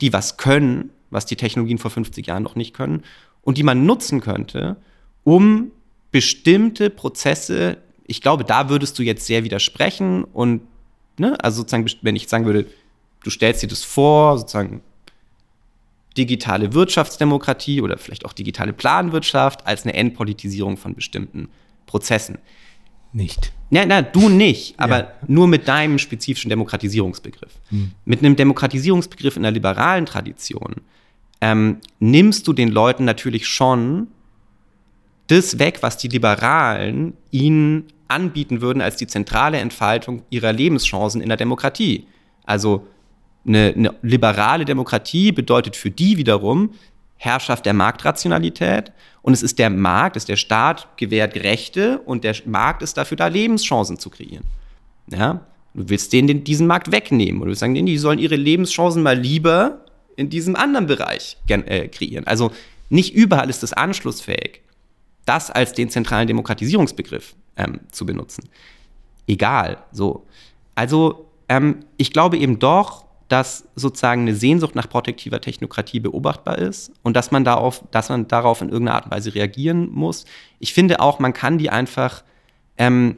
die was können, was die Technologien vor 50 Jahren noch nicht können und die man nutzen könnte, um bestimmte Prozesse, ich glaube, da würdest du jetzt sehr widersprechen und, ne, also sozusagen, wenn ich sagen würde, du stellst dir das vor, sozusagen digitale Wirtschaftsdemokratie oder vielleicht auch digitale Planwirtschaft als eine Endpolitisierung von bestimmten Prozessen. Nicht. Ja, na, du nicht, aber ja. nur mit deinem spezifischen Demokratisierungsbegriff. Hm. Mit einem Demokratisierungsbegriff in der liberalen Tradition ähm, nimmst du den Leuten natürlich schon das weg, was die Liberalen ihnen anbieten würden als die zentrale Entfaltung ihrer Lebenschancen in der Demokratie. Also eine, eine liberale Demokratie bedeutet für die wiederum Herrschaft der Marktrationalität und es ist der Markt, es ist der Staat gewährt Rechte und der Markt ist dafür da, Lebenschancen zu kreieren. Ja? Du willst denen diesen Markt wegnehmen und du willst sagen, die sollen ihre Lebenschancen mal lieber in diesem anderen Bereich äh, kreieren. Also nicht überall ist es anschlussfähig, das als den zentralen Demokratisierungsbegriff ähm, zu benutzen. Egal, so. Also ähm, ich glaube eben doch, dass sozusagen eine Sehnsucht nach protektiver Technokratie beobachtbar ist und dass man, darauf, dass man darauf in irgendeiner Art und Weise reagieren muss. Ich finde auch, man kann die einfach, ähm,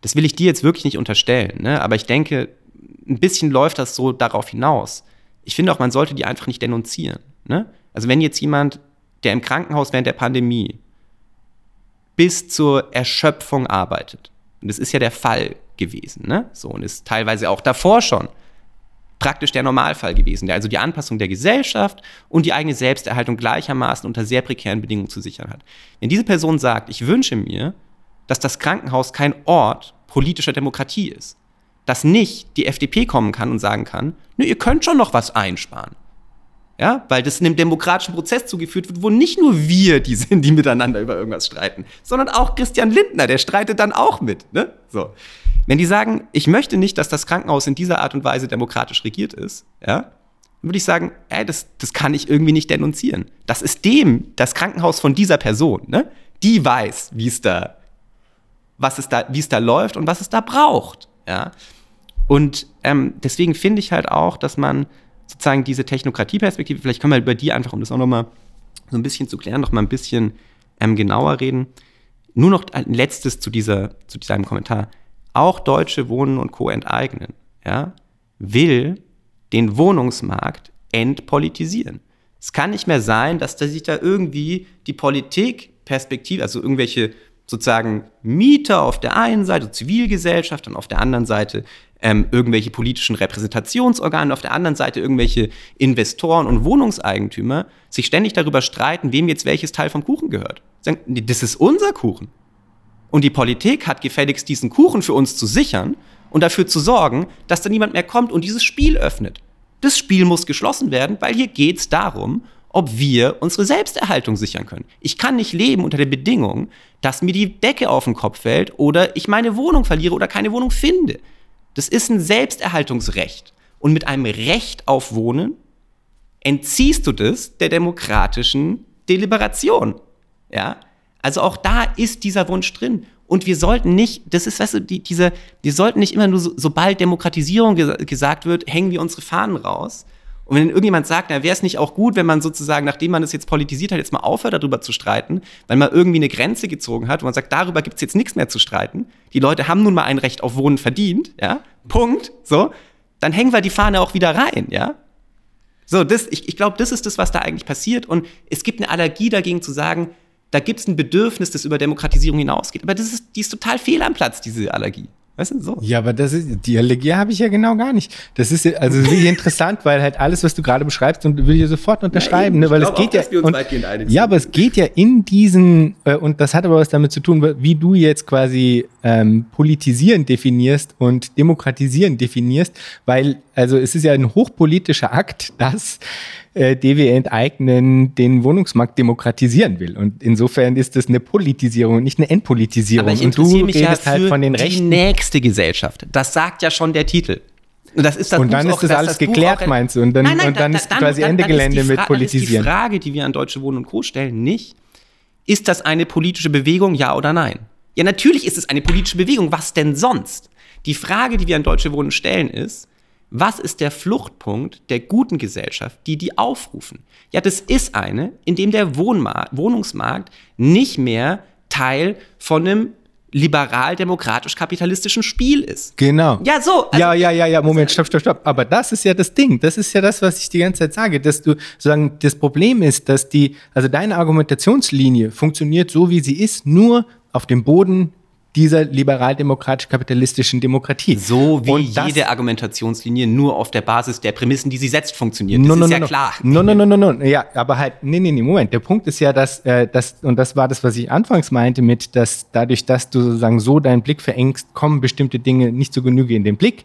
das will ich dir jetzt wirklich nicht unterstellen, ne? aber ich denke, ein bisschen läuft das so darauf hinaus, ich finde auch, man sollte die einfach nicht denunzieren. Ne? Also wenn jetzt jemand, der im Krankenhaus während der Pandemie bis zur Erschöpfung arbeitet, und das ist ja der Fall gewesen, ne? so und ist teilweise auch davor schon praktisch der Normalfall gewesen, also die Anpassung der Gesellschaft und die eigene Selbsterhaltung gleichermaßen unter sehr prekären Bedingungen zu sichern hat. Wenn diese Person sagt, ich wünsche mir, dass das Krankenhaus kein Ort politischer Demokratie ist, dass nicht die FDP kommen kann und sagen kann, ihr könnt schon noch was einsparen. Ja, weil das in einem demokratischen Prozess zugeführt wird, wo nicht nur wir die sind, die miteinander über irgendwas streiten, sondern auch Christian Lindner, der streitet dann auch mit. Ne? So. Wenn die sagen, ich möchte nicht, dass das Krankenhaus in dieser Art und Weise demokratisch regiert ist, ja, dann würde ich sagen, ey, das, das kann ich irgendwie nicht denunzieren. Das ist dem, das Krankenhaus von dieser Person, ne? Die weiß, wie es da, was es da, wie es da läuft und was es da braucht. Ja. Und ähm, deswegen finde ich halt auch, dass man sozusagen diese Technokratieperspektive, vielleicht können wir über die einfach, um das auch nochmal so ein bisschen zu klären, noch mal ein bisschen ähm, genauer reden. Nur noch ein letztes zu, dieser, zu diesem Kommentar. Auch Deutsche Wohnen und Co. enteignen, ja, will den Wohnungsmarkt entpolitisieren. Es kann nicht mehr sein, dass da sich da irgendwie die Politikperspektive, also irgendwelche sozusagen Mieter auf der einen Seite, Zivilgesellschaft und auf der anderen Seite ähm, irgendwelche politischen Repräsentationsorgane, auf der anderen Seite irgendwelche Investoren und Wohnungseigentümer sich ständig darüber streiten, wem jetzt welches Teil vom Kuchen gehört. Sagen, nee, das ist unser Kuchen. Und die Politik hat gefälligst diesen Kuchen für uns zu sichern und dafür zu sorgen, dass da niemand mehr kommt und dieses Spiel öffnet. Das Spiel muss geschlossen werden, weil hier geht es darum, ob wir unsere Selbsterhaltung sichern können. Ich kann nicht leben unter der Bedingung, dass mir die Decke auf den Kopf fällt oder ich meine Wohnung verliere oder keine Wohnung finde. Das ist ein Selbsterhaltungsrecht. Und mit einem Recht auf Wohnen entziehst du das der demokratischen Deliberation. Ja? Also auch da ist dieser Wunsch drin. Und wir sollten nicht, das ist, weißt du, die, diese, wir sollten nicht immer nur, so, sobald Demokratisierung gesagt wird, hängen wir unsere Fahnen raus, und wenn irgendjemand sagt, na, wäre es nicht auch gut, wenn man sozusagen, nachdem man es jetzt politisiert hat, jetzt mal aufhört, darüber zu streiten, weil man irgendwie eine Grenze gezogen hat, wo man sagt, darüber gibt es jetzt nichts mehr zu streiten. Die Leute haben nun mal ein Recht auf Wohnen verdient, ja, Punkt, so, dann hängen wir die Fahne auch wieder rein, ja. So, das, ich, ich glaube, das ist das, was da eigentlich passiert. Und es gibt eine Allergie dagegen zu sagen, da gibt es ein Bedürfnis, das über Demokratisierung hinausgeht. Aber das ist, die ist total fehl am Platz, diese Allergie. Weißt du, so. Ja, aber das ist, Dialogie habe ich ja genau gar nicht. Das ist also wirklich interessant, weil halt alles, was du gerade beschreibst, und will ich sofort unterschreiben, ja, ne, weil es geht auch, ja. Und, ja, aber es geht ja in diesen, äh, und das hat aber was damit zu tun, wie du jetzt quasi ähm, politisieren definierst und demokratisieren definierst, weil, also es ist ja ein hochpolitischer Akt, dass äh, DW enteignen den Wohnungsmarkt demokratisieren will. Und insofern ist das eine Politisierung, nicht eine Entpolitisierung. Aber ich interessiere mich ja halt für halt von den die nächste Gesellschaft. Das sagt ja schon der Titel. Und, das ist das und dann Buch ist das auch, alles das geklärt, meinst du? Und dann, nein, nein, und dann da, ist dann, quasi dann, Ende Gelände mit Politisieren. die Frage, die wir an Deutsche Wohnen und Co. stellen, nicht, ist das eine politische Bewegung, ja oder nein? Ja, natürlich ist es eine politische Bewegung. Was denn sonst? Die Frage, die wir an Deutsche Wohnen stellen, ist, was ist der Fluchtpunkt der guten Gesellschaft, die die aufrufen? Ja, das ist eine, in dem der Wohnmarkt, Wohnungsmarkt nicht mehr Teil von einem liberal-demokratisch-kapitalistischen Spiel ist. Genau. Ja, so. Also, ja, ja, ja, ja, Moment, stopp, stopp, stopp. Aber das ist ja das Ding. Das ist ja das, was ich die ganze Zeit sage, dass du sozusagen das Problem ist, dass die, also deine Argumentationslinie funktioniert so, wie sie ist, nur auf dem Boden dieser liberal-demokratisch-kapitalistischen Demokratie. So wie und jede Argumentationslinie nur auf der Basis der Prämissen, die sie setzt, funktioniert. Das no, no, ist no, ja klar. No, no, no, no, no. Ja, aber halt, nee, nee, nee, Moment. Der Punkt ist ja, dass, äh, dass, und das war das, was ich anfangs meinte, mit, dass dadurch, dass du sozusagen so deinen Blick verengst, kommen bestimmte Dinge nicht zu Genüge in den Blick.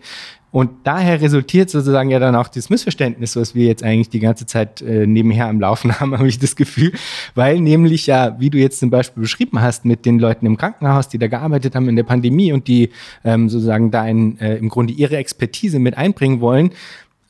Und daher resultiert sozusagen ja dann auch dieses Missverständnis, was wir jetzt eigentlich die ganze Zeit äh, nebenher am Laufen haben, habe ich das Gefühl. Weil nämlich ja, wie du jetzt zum Beispiel beschrieben hast, mit den Leuten im Krankenhaus, die da gearbeitet haben in der Pandemie und die ähm, sozusagen da in, äh, im Grunde ihre Expertise mit einbringen wollen,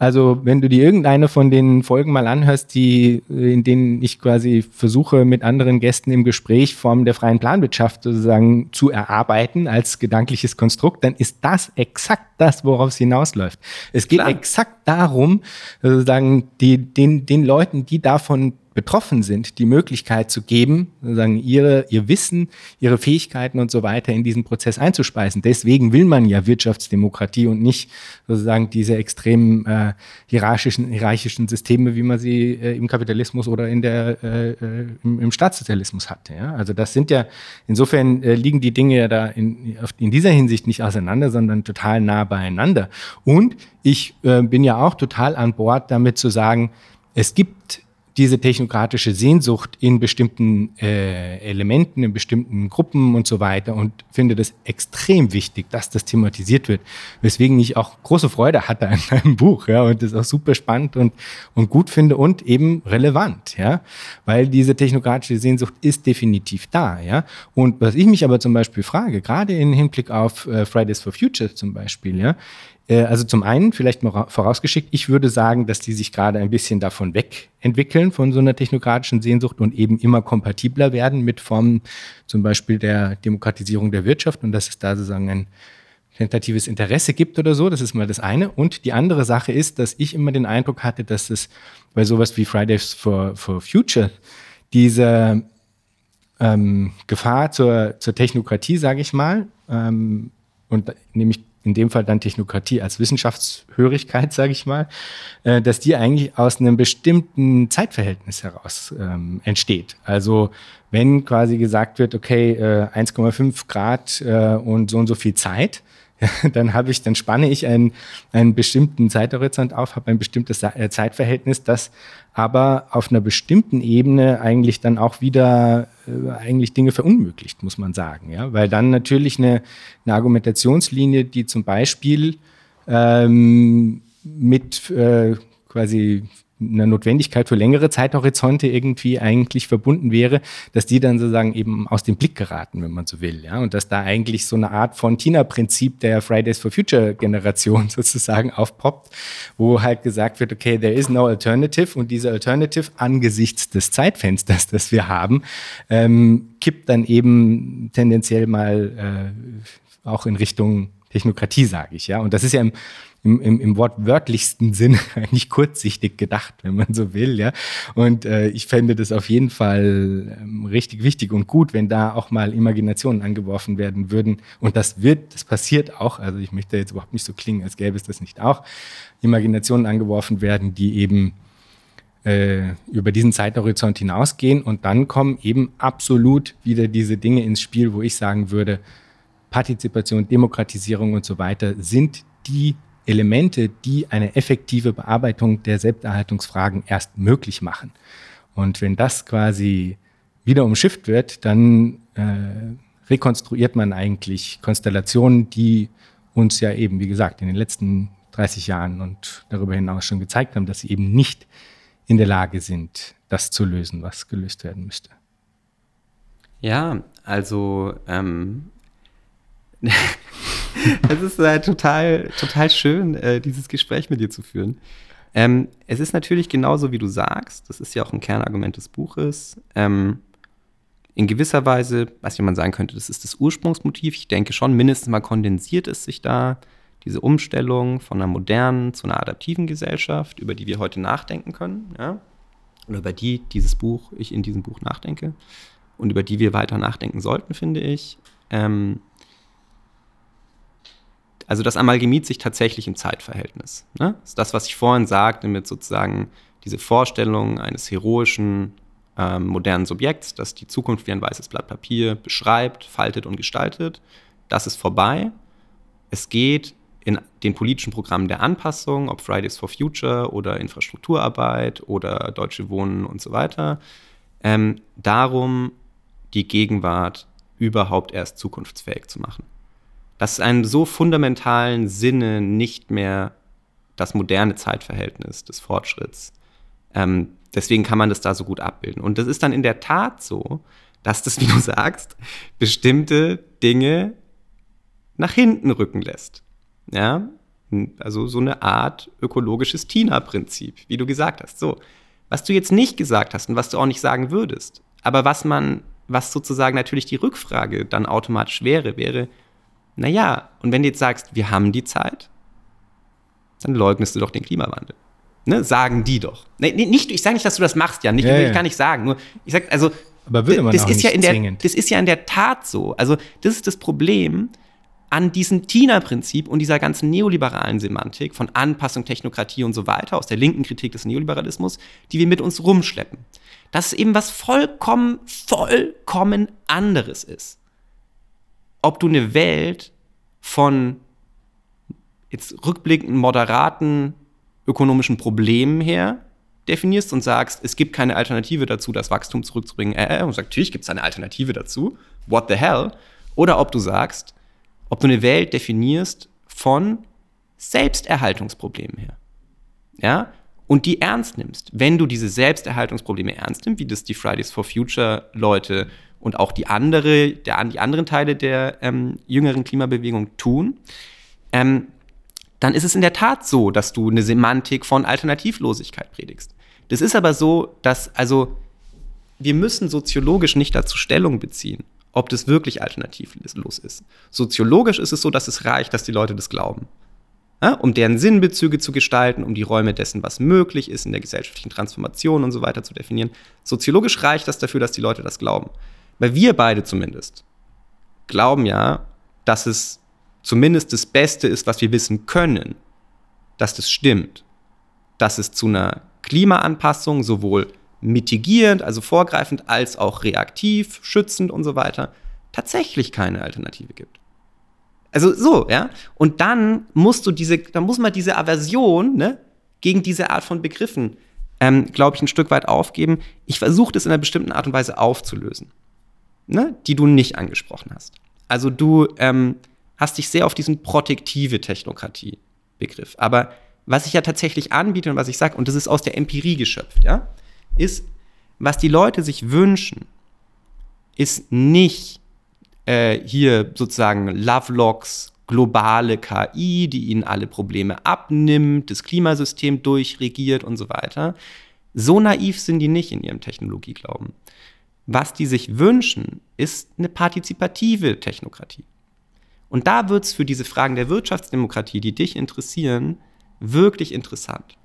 also, wenn du dir irgendeine von den Folgen mal anhörst, die, in denen ich quasi versuche, mit anderen Gästen im Gespräch Formen der freien Planwirtschaft sozusagen zu erarbeiten als gedankliches Konstrukt, dann ist das exakt das, worauf es hinausläuft. Es geht Klar. exakt darum, sozusagen die, den, den Leuten, die davon betroffen sind, die Möglichkeit zu geben, sozusagen ihre, ihr Wissen, ihre Fähigkeiten und so weiter in diesen Prozess einzuspeisen. Deswegen will man ja Wirtschaftsdemokratie und nicht sozusagen diese extremen äh, hierarchischen, hierarchischen Systeme, wie man sie äh, im Kapitalismus oder in der, äh, äh im, im, Staatssozialismus hatte. Ja? Also das sind ja, insofern äh, liegen die Dinge ja da in, in dieser Hinsicht nicht auseinander, sondern total nah beieinander. Und ich äh, bin ja auch total an Bord damit zu sagen, es gibt diese technokratische Sehnsucht in bestimmten äh, Elementen, in bestimmten Gruppen und so weiter und finde das extrem wichtig, dass das thematisiert wird, weswegen ich auch große Freude hatte an meinem Buch, ja, und das auch super spannend und, und gut finde und eben relevant, ja, weil diese technokratische Sehnsucht ist definitiv da, ja, und was ich mich aber zum Beispiel frage, gerade im Hinblick auf äh, Fridays for Future zum Beispiel, ja, also zum einen, vielleicht mal vorausgeschickt, ich würde sagen, dass die sich gerade ein bisschen davon wegentwickeln, von so einer technokratischen Sehnsucht und eben immer kompatibler werden mit Formen zum Beispiel der Demokratisierung der Wirtschaft und dass es da sozusagen ein tentatives Interesse gibt oder so. Das ist mal das eine. Und die andere Sache ist, dass ich immer den Eindruck hatte, dass es bei sowas wie Fridays for, for Future diese ähm, Gefahr zur, zur Technokratie, sage ich mal, ähm, und nämlich in dem Fall dann Technokratie als Wissenschaftshörigkeit, sage ich mal, äh, dass die eigentlich aus einem bestimmten Zeitverhältnis heraus ähm, entsteht. Also wenn quasi gesagt wird, okay, äh, 1,5 Grad äh, und so und so viel Zeit, dann habe ich, dann spanne ich einen, einen bestimmten Zeithorizont auf, habe ein bestimmtes äh, Zeitverhältnis, das aber auf einer bestimmten Ebene eigentlich dann auch wieder äh, eigentlich Dinge verunmöglicht, muss man sagen. Ja? Weil dann natürlich eine, eine Argumentationslinie, die zum Beispiel ähm, mit äh, quasi einer Notwendigkeit für längere Zeithorizonte irgendwie eigentlich verbunden wäre, dass die dann sozusagen eben aus dem Blick geraten, wenn man so will. Ja? Und dass da eigentlich so eine Art von Tina-Prinzip der Fridays for Future Generation sozusagen aufpoppt, wo halt gesagt wird, okay, there is no alternative und diese Alternative angesichts des Zeitfensters, das wir haben, ähm, kippt dann eben tendenziell mal äh, auch in Richtung Technokratie, sage ich. Ja? Und das ist ja im im, im, im wortwörtlichsten Sinne eigentlich kurzsichtig gedacht, wenn man so will. Ja? Und äh, ich fände das auf jeden Fall ähm, richtig wichtig und gut, wenn da auch mal Imaginationen angeworfen werden würden. Und das wird, das passiert auch. Also ich möchte jetzt überhaupt nicht so klingen, als gäbe es das nicht auch. Imaginationen angeworfen werden, die eben äh, über diesen Zeithorizont hinausgehen und dann kommen eben absolut wieder diese Dinge ins Spiel, wo ich sagen würde, Partizipation, Demokratisierung und so weiter sind die Elemente, die eine effektive Bearbeitung der Selbsterhaltungsfragen erst möglich machen. Und wenn das quasi wieder umschifft wird, dann äh, rekonstruiert man eigentlich Konstellationen, die uns ja eben, wie gesagt, in den letzten 30 Jahren und darüber hinaus schon gezeigt haben, dass sie eben nicht in der Lage sind, das zu lösen, was gelöst werden müsste. Ja, also ähm, es ist äh, total, total schön, äh, dieses Gespräch mit dir zu führen. Ähm, es ist natürlich genauso, wie du sagst. Das ist ja auch ein Kernargument des Buches. Ähm, in gewisser Weise, was man sagen könnte, das ist das Ursprungsmotiv. Ich denke schon, mindestens mal kondensiert es sich da, diese Umstellung von einer modernen zu einer adaptiven Gesellschaft, über die wir heute nachdenken können, ja? oder über die dieses Buch, ich in diesem Buch nachdenke und über die wir weiter nachdenken sollten, finde ich. Ähm, also das amalgamiert sich tatsächlich im Zeitverhältnis. Ne? Das ist das, was ich vorhin sagte, mit sozusagen diese Vorstellung eines heroischen, ähm, modernen Subjekts, das die Zukunft wie ein weißes Blatt Papier beschreibt, faltet und gestaltet. Das ist vorbei. Es geht in den politischen Programmen der Anpassung, ob Fridays for Future oder Infrastrukturarbeit oder Deutsche Wohnen und so weiter, ähm, darum, die Gegenwart überhaupt erst zukunftsfähig zu machen. Das ist in so fundamentalen Sinne nicht mehr das moderne Zeitverhältnis des Fortschritts. Ähm, deswegen kann man das da so gut abbilden. Und das ist dann in der Tat so, dass das, wie du sagst, bestimmte Dinge nach hinten rücken lässt. Ja, also so eine Art ökologisches Tina-Prinzip, wie du gesagt hast. So, was du jetzt nicht gesagt hast und was du auch nicht sagen würdest, aber was man, was sozusagen natürlich die Rückfrage dann automatisch wäre, wäre, naja, und wenn du jetzt sagst, wir haben die Zeit, dann leugnest du doch den Klimawandel. Ne, sagen die doch. Nee, nicht, ich sage nicht, dass du das machst, ja, nicht, ja, will ich gar nicht sagen. Nur ich sage, also, aber würde man das auch ist nicht ja in der, zwingend. Das ist ja in der Tat so. Also, das ist das Problem an diesem Tina-Prinzip und dieser ganzen neoliberalen Semantik von Anpassung, Technokratie und so weiter, aus der linken Kritik des Neoliberalismus, die wir mit uns rumschleppen. Dass es eben was vollkommen, vollkommen anderes ist. Ob du eine Welt von jetzt rückblickend moderaten ökonomischen Problemen her definierst und sagst, es gibt keine Alternative dazu, das Wachstum zurückzubringen, äh, äh, und sagst, natürlich gibt es eine Alternative dazu, what the hell? Oder ob du sagst, ob du eine Welt definierst von Selbsterhaltungsproblemen her. Ja? Und die ernst nimmst. Wenn du diese Selbsterhaltungsprobleme ernst nimmst, wie das die Fridays for Future Leute und auch die, andere, der, die anderen Teile der ähm, jüngeren Klimabewegung tun, ähm, dann ist es in der Tat so, dass du eine Semantik von Alternativlosigkeit predigst. Das ist aber so, dass, also, wir müssen soziologisch nicht dazu Stellung beziehen, ob das wirklich alternativlos ist. Soziologisch ist es so, dass es reicht, dass die Leute das glauben. Ja, um deren Sinnbezüge zu gestalten, um die Räume dessen, was möglich ist in der gesellschaftlichen Transformation und so weiter zu definieren. Soziologisch reicht das dafür, dass die Leute das glauben. Weil wir beide zumindest glauben ja, dass es zumindest das Beste ist, was wir wissen können, dass das stimmt. Dass es zu einer Klimaanpassung sowohl mitigierend, also vorgreifend, als auch reaktiv, schützend und so weiter, tatsächlich keine Alternative gibt. Also so, ja. Und dann musst du diese, dann muss man diese Aversion ne, gegen diese Art von Begriffen, ähm, glaube ich, ein Stück weit aufgeben. Ich versuche das in einer bestimmten Art und Weise aufzulösen, ne, die du nicht angesprochen hast. Also du ähm, hast dich sehr auf diesen protektive Technokratie-Begriff. Aber was ich ja tatsächlich anbiete und was ich sage, und das ist aus der Empirie geschöpft, ja, ist, was die Leute sich wünschen, ist nicht äh, hier sozusagen Lovelocks, globale KI, die ihnen alle Probleme abnimmt, das Klimasystem durchregiert und so weiter. So naiv sind die nicht in ihrem Technologieglauben. Was die sich wünschen, ist eine partizipative Technokratie. Und da wird es für diese Fragen der Wirtschaftsdemokratie, die dich interessieren, wirklich interessant.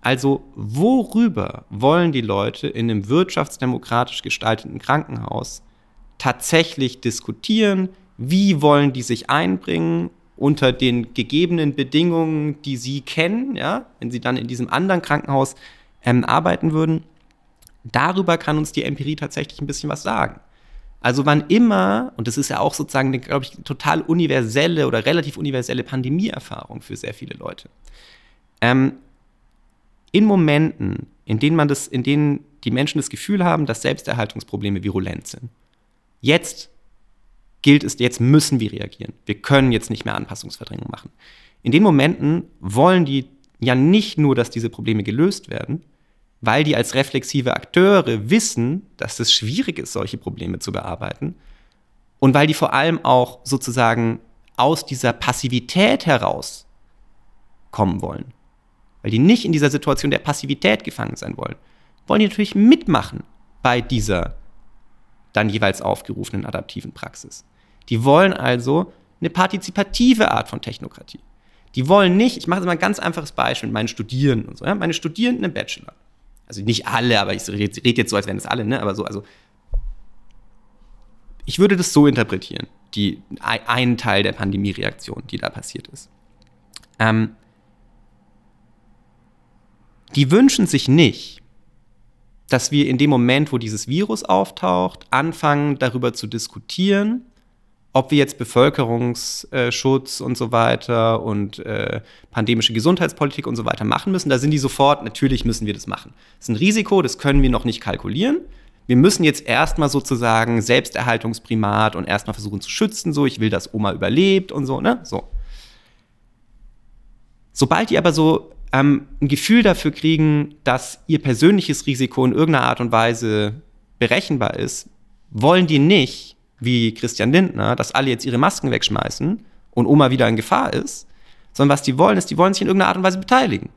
Also worüber wollen die Leute in einem wirtschaftsdemokratisch gestalteten Krankenhaus tatsächlich diskutieren? Wie wollen die sich einbringen unter den gegebenen Bedingungen, die sie kennen, ja, wenn sie dann in diesem anderen Krankenhaus ähm, arbeiten würden? Darüber kann uns die Empirie tatsächlich ein bisschen was sagen. Also wann immer, und das ist ja auch sozusagen eine, glaube ich, total universelle oder relativ universelle Pandemieerfahrung für sehr viele Leute. Ähm, in Momenten, in denen man das, in denen die Menschen das Gefühl haben, dass Selbsterhaltungsprobleme virulent sind. Jetzt gilt es, jetzt müssen wir reagieren. Wir können jetzt nicht mehr Anpassungsverdrängung machen. In den Momenten wollen die ja nicht nur, dass diese Probleme gelöst werden, weil die als reflexive Akteure wissen, dass es schwierig ist, solche Probleme zu bearbeiten und weil die vor allem auch sozusagen aus dieser Passivität heraus kommen wollen, weil die nicht in dieser Situation der Passivität gefangen sein wollen, wollen die natürlich mitmachen bei dieser dann jeweils aufgerufenen adaptiven Praxis. Die wollen also eine partizipative Art von Technokratie. Die wollen nicht, ich mache jetzt mal ein ganz einfaches Beispiel mit meinen Studierenden und so, ja, meine Studierenden im Bachelor. Also nicht alle, aber ich rede jetzt so, als wären es alle, ne? Aber so, also ich würde das so interpretieren, die einen Teil der Pandemie-Reaktion, die da passiert ist. Ähm, die wünschen sich nicht, dass wir in dem Moment, wo dieses Virus auftaucht, anfangen darüber zu diskutieren, ob wir jetzt Bevölkerungsschutz und so weiter und äh, pandemische Gesundheitspolitik und so weiter machen müssen, da sind die sofort, natürlich müssen wir das machen. Das ist ein Risiko, das können wir noch nicht kalkulieren. Wir müssen jetzt erstmal sozusagen Selbsterhaltungsprimat und erstmal versuchen zu schützen, so, ich will, dass Oma überlebt und so, ne? So. Sobald die aber so ähm, ein Gefühl dafür kriegen, dass ihr persönliches Risiko in irgendeiner Art und Weise berechenbar ist, wollen die nicht, wie Christian Lindner, dass alle jetzt ihre Masken wegschmeißen und Oma wieder in Gefahr ist, sondern was die wollen, ist, die wollen sich in irgendeiner Art und Weise beteiligen.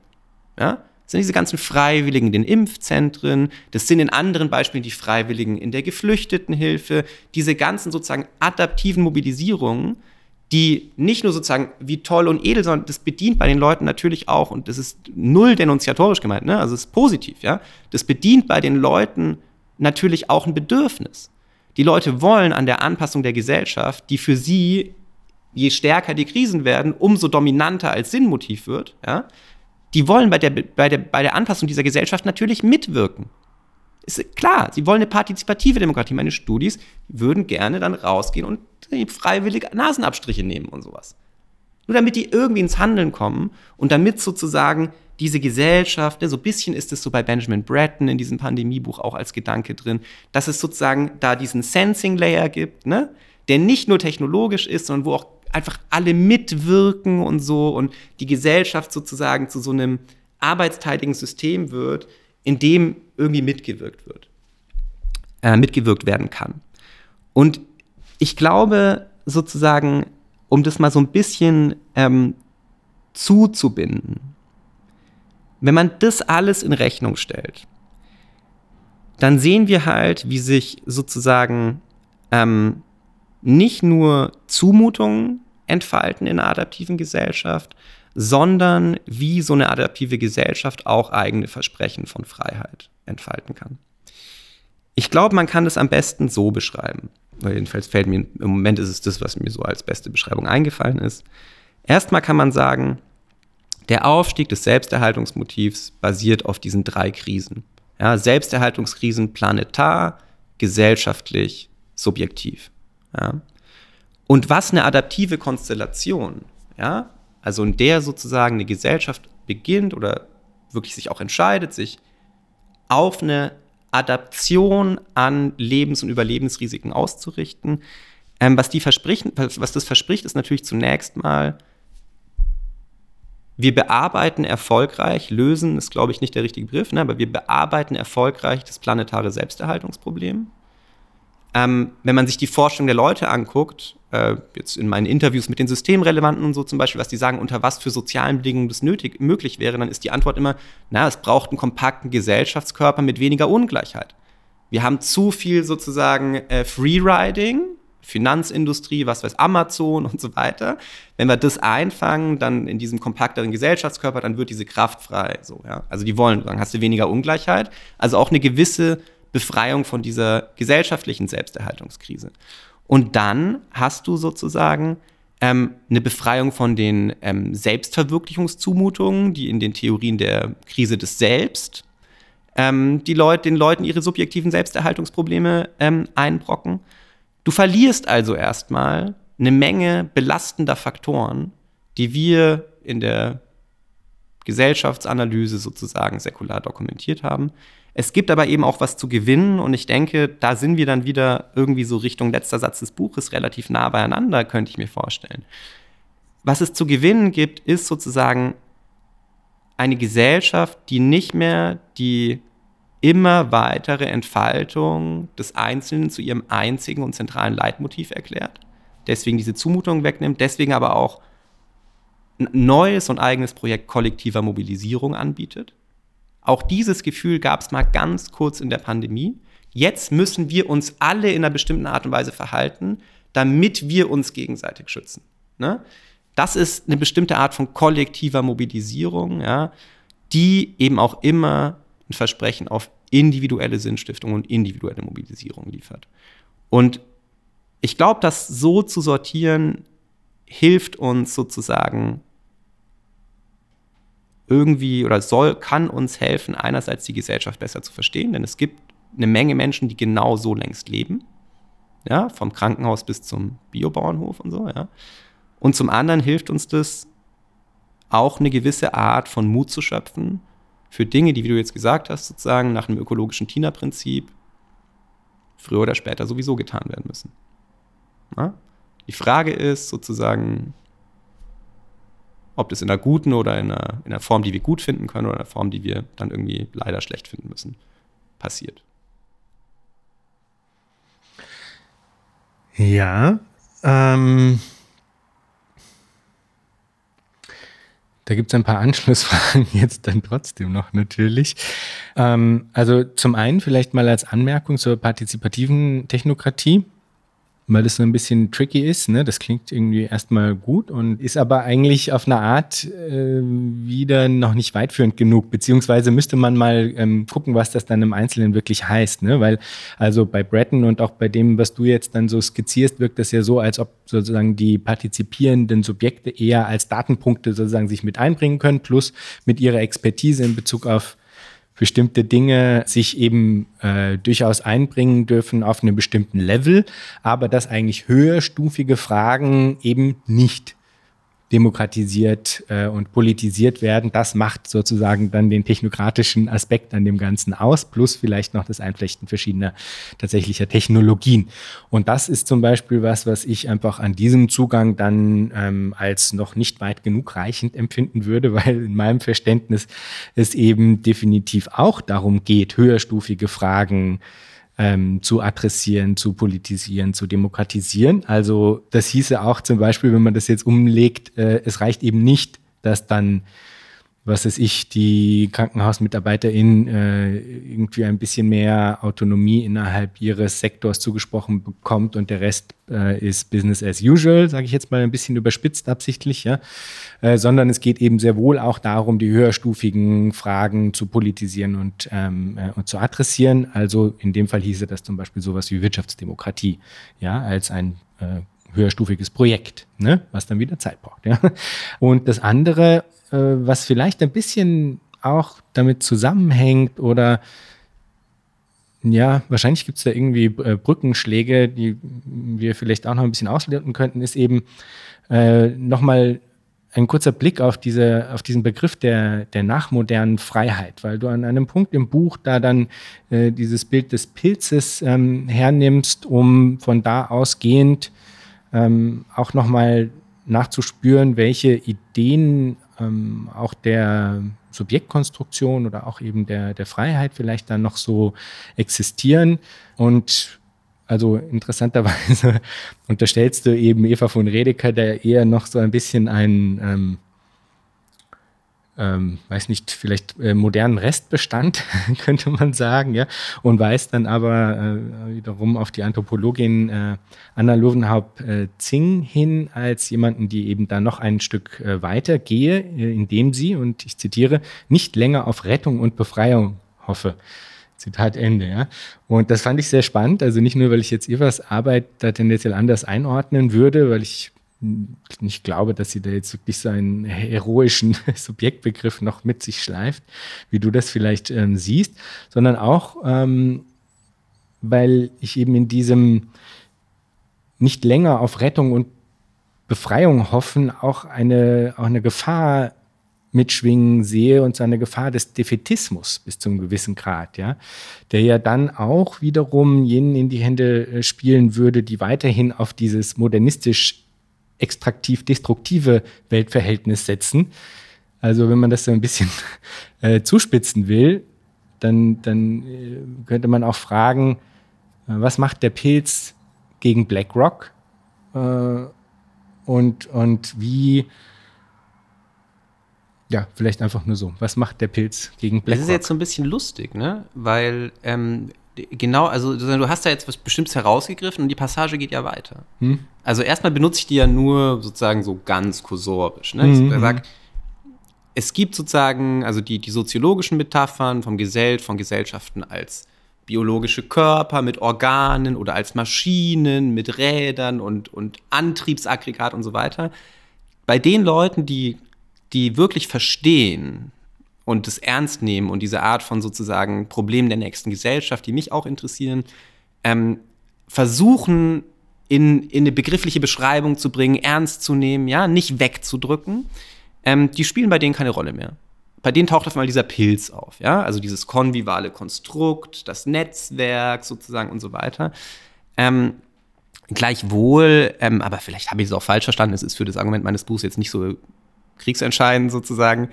Ja? Das sind diese ganzen Freiwilligen in den Impfzentren, das sind in anderen Beispielen die Freiwilligen in der Geflüchtetenhilfe, diese ganzen sozusagen adaptiven Mobilisierungen, die nicht nur sozusagen wie toll und edel, sondern das bedient bei den Leuten natürlich auch, und das ist null denunziatorisch gemeint, ne? also es ist positiv, ja, das bedient bei den Leuten natürlich auch ein Bedürfnis. Die Leute wollen an der Anpassung der Gesellschaft, die für sie, je stärker die Krisen werden, umso dominanter als Sinnmotiv wird, ja, die wollen bei der, bei, der, bei der Anpassung dieser Gesellschaft natürlich mitwirken. Ist klar, sie wollen eine partizipative Demokratie. Meine Studis würden gerne dann rausgehen und freiwillig Nasenabstriche nehmen und sowas. Nur damit die irgendwie ins Handeln kommen und damit sozusagen diese Gesellschaft, ne, so ein bisschen ist es so bei Benjamin Bratton in diesem Pandemiebuch auch als Gedanke drin, dass es sozusagen da diesen Sensing-Layer gibt, ne, der nicht nur technologisch ist, sondern wo auch einfach alle mitwirken und so und die Gesellschaft sozusagen zu so einem arbeitsteiligen System wird, in dem irgendwie mitgewirkt wird, äh, mitgewirkt werden kann. Und ich glaube sozusagen, um das mal so ein bisschen ähm, zuzubinden, wenn man das alles in Rechnung stellt, dann sehen wir halt, wie sich sozusagen ähm, nicht nur Zumutungen entfalten in einer adaptiven Gesellschaft, sondern wie so eine adaptive Gesellschaft auch eigene Versprechen von Freiheit entfalten kann. Ich glaube, man kann das am besten so beschreiben. Jedenfalls fällt mir im Moment ist es das, was mir so als beste Beschreibung eingefallen ist. Erstmal kann man sagen, der Aufstieg des Selbsterhaltungsmotivs basiert auf diesen drei Krisen. Ja, Selbsterhaltungskrisen planetar, gesellschaftlich, subjektiv. Ja. Und was eine adaptive Konstellation, ja, also in der sozusagen eine Gesellschaft beginnt oder wirklich sich auch entscheidet, sich auf eine Adaption an Lebens- und Überlebensrisiken auszurichten. Ähm, was, die versprechen, was das verspricht, ist natürlich zunächst mal, wir bearbeiten erfolgreich, lösen ist, glaube ich, nicht der richtige Begriff, ne, aber wir bearbeiten erfolgreich das planetare Selbsterhaltungsproblem. Ähm, wenn man sich die Forschung der Leute anguckt, äh, jetzt in meinen Interviews mit den Systemrelevanten und so zum Beispiel, was die sagen, unter was für sozialen Bedingungen das nötig, möglich wäre, dann ist die Antwort immer, na, es braucht einen kompakten Gesellschaftskörper mit weniger Ungleichheit. Wir haben zu viel sozusagen äh, Freeriding, Finanzindustrie, was weiß Amazon und so weiter. Wenn wir das einfangen, dann in diesem kompakteren Gesellschaftskörper, dann wird diese Kraft frei. So, ja? Also die wollen, dann hast du weniger Ungleichheit. Also auch eine gewisse Befreiung von dieser gesellschaftlichen Selbsterhaltungskrise. Und dann hast du sozusagen ähm, eine Befreiung von den ähm, Selbstverwirklichungszumutungen, die in den Theorien der Krise des Selbst ähm, die Leute, den Leuten ihre subjektiven Selbsterhaltungsprobleme ähm, einbrocken. Du verlierst also erstmal eine Menge belastender Faktoren, die wir in der Gesellschaftsanalyse sozusagen säkular dokumentiert haben. Es gibt aber eben auch was zu gewinnen und ich denke, da sind wir dann wieder irgendwie so Richtung letzter Satz des Buches relativ nah beieinander, könnte ich mir vorstellen. Was es zu gewinnen gibt, ist sozusagen eine Gesellschaft, die nicht mehr die immer weitere Entfaltung des Einzelnen zu ihrem einzigen und zentralen Leitmotiv erklärt, deswegen diese Zumutung wegnimmt, deswegen aber auch ein neues und eigenes Projekt kollektiver Mobilisierung anbietet. Auch dieses Gefühl gab es mal ganz kurz in der Pandemie. Jetzt müssen wir uns alle in einer bestimmten Art und Weise verhalten, damit wir uns gegenseitig schützen. Ne? Das ist eine bestimmte Art von kollektiver Mobilisierung, ja, die eben auch immer ein Versprechen auf individuelle Sinnstiftung und individuelle Mobilisierung liefert. Und ich glaube, das so zu sortieren, hilft uns sozusagen irgendwie oder soll, kann uns helfen, einerseits die Gesellschaft besser zu verstehen, denn es gibt eine Menge Menschen, die genau so längst leben. Ja, vom Krankenhaus bis zum Biobauernhof und so, ja. Und zum anderen hilft uns das auch eine gewisse Art von Mut zu schöpfen für Dinge, die, wie du jetzt gesagt hast, sozusagen nach einem ökologischen Tina-Prinzip früher oder später sowieso getan werden müssen. Ja? Die Frage ist sozusagen, ob das in einer guten oder in einer, in einer Form, die wir gut finden können oder in einer Form, die wir dann irgendwie leider schlecht finden müssen, passiert. Ja, ähm, Da gibt es ein paar Anschlussfragen jetzt dann trotzdem noch natürlich. Ähm, also zum einen vielleicht mal als Anmerkung zur partizipativen Technokratie weil das so ein bisschen tricky ist. Ne? Das klingt irgendwie erstmal gut und ist aber eigentlich auf eine Art äh, wieder noch nicht weitführend genug, beziehungsweise müsste man mal ähm, gucken, was das dann im Einzelnen wirklich heißt. Ne? Weil also bei Breton und auch bei dem, was du jetzt dann so skizzierst, wirkt das ja so, als ob sozusagen die partizipierenden Subjekte eher als Datenpunkte sozusagen sich mit einbringen können, plus mit ihrer Expertise in Bezug auf bestimmte Dinge sich eben äh, durchaus einbringen dürfen auf einem bestimmten Level, aber dass eigentlich höherstufige Fragen eben nicht demokratisiert äh, und politisiert werden. Das macht sozusagen dann den technokratischen Aspekt an dem Ganzen aus, plus vielleicht noch das Einflechten verschiedener tatsächlicher Technologien. Und das ist zum Beispiel was, was ich einfach an diesem Zugang dann ähm, als noch nicht weit genug reichend empfinden würde, weil in meinem Verständnis es eben definitiv auch darum geht, höherstufige Fragen ähm, zu adressieren, zu politisieren, zu demokratisieren. Also das hieße auch zum Beispiel, wenn man das jetzt umlegt, äh, es reicht eben nicht, dass dann was weiß ich, die KrankenhausmitarbeiterInnen äh, irgendwie ein bisschen mehr Autonomie innerhalb ihres Sektors zugesprochen bekommt und der Rest äh, ist Business as usual, sage ich jetzt mal ein bisschen überspitzt absichtlich, ja, äh, sondern es geht eben sehr wohl auch darum, die höherstufigen Fragen zu politisieren und, ähm, äh, und zu adressieren. Also in dem Fall hieße das zum Beispiel sowas wie Wirtschaftsdemokratie, ja, als ein äh, höherstufiges Projekt, ne? was dann wieder Zeit braucht. Ja? Und das andere äh, was vielleicht ein bisschen auch damit zusammenhängt oder ja, wahrscheinlich gibt es da irgendwie äh, Brückenschläge, die wir vielleicht auch noch ein bisschen ausloten könnten, ist eben äh, nochmal ein kurzer Blick auf, diese, auf diesen Begriff der, der nachmodernen Freiheit, weil du an einem Punkt im Buch da dann äh, dieses Bild des Pilzes ähm, hernimmst, um von da ausgehend ähm, auch nochmal nachzuspüren, welche Ideen ähm, auch der Subjektkonstruktion oder auch eben der, der Freiheit vielleicht dann noch so existieren. Und also interessanterweise unterstellst du eben Eva von Redeker, der eher noch so ein bisschen ein ähm, ähm, weiß nicht, vielleicht äh, modernen Restbestand, könnte man sagen, ja, und weist dann aber äh, wiederum auf die Anthropologin äh, Anna Lovenhaupt-Zing hin als jemanden, die eben da noch ein Stück äh, weiter gehe, äh, indem sie, und ich zitiere, nicht länger auf Rettung und Befreiung hoffe. Zitat Ende, ja. Und das fand ich sehr spannend. Also nicht nur, weil ich jetzt Evas Arbeit da tendenziell anders einordnen würde, weil ich nicht glaube, dass sie da jetzt wirklich so einen heroischen Subjektbegriff noch mit sich schleift, wie du das vielleicht ähm, siehst, sondern auch, ähm, weil ich eben in diesem nicht länger auf Rettung und Befreiung hoffen, auch eine, auch eine Gefahr mitschwingen sehe und seine Gefahr des Defetismus bis zum gewissen Grad, ja, der ja dann auch wiederum jenen in die Hände äh, spielen würde, die weiterhin auf dieses modernistisch extraktiv destruktive Weltverhältnis setzen. Also wenn man das so ein bisschen äh, zuspitzen will, dann, dann äh, könnte man auch fragen, äh, was macht der Pilz gegen BlackRock äh, und, und wie ja, vielleicht einfach nur so. Was macht der Pilz gegen BlackRock? Das ist jetzt so ein bisschen lustig, ne? Weil ähm, genau, also du hast da jetzt was Bestimmtes herausgegriffen und die Passage geht ja weiter. Hm? Also erstmal benutze ich die ja nur sozusagen so ganz kursorisch. Ne? Hm, ich sage, hm. es gibt sozusagen, also die, die soziologischen Metaphern vom Gesell, von Gesellschaften als biologische Körper mit Organen oder als Maschinen mit Rädern und, und Antriebsaggregat und so weiter. Bei den Leuten, die die wirklich verstehen und es ernst nehmen und diese Art von sozusagen Problemen der nächsten Gesellschaft, die mich auch interessieren, ähm, versuchen in, in eine begriffliche Beschreibung zu bringen, ernst zu nehmen, ja, nicht wegzudrücken, ähm, die spielen bei denen keine Rolle mehr. Bei denen taucht auf einmal dieser Pilz auf, ja, also dieses konvivale Konstrukt, das Netzwerk sozusagen und so weiter. Ähm, gleichwohl, ähm, aber vielleicht habe ich es auch falsch verstanden, es ist für das Argument meines Buchs jetzt nicht so kriegsentscheidend sozusagen.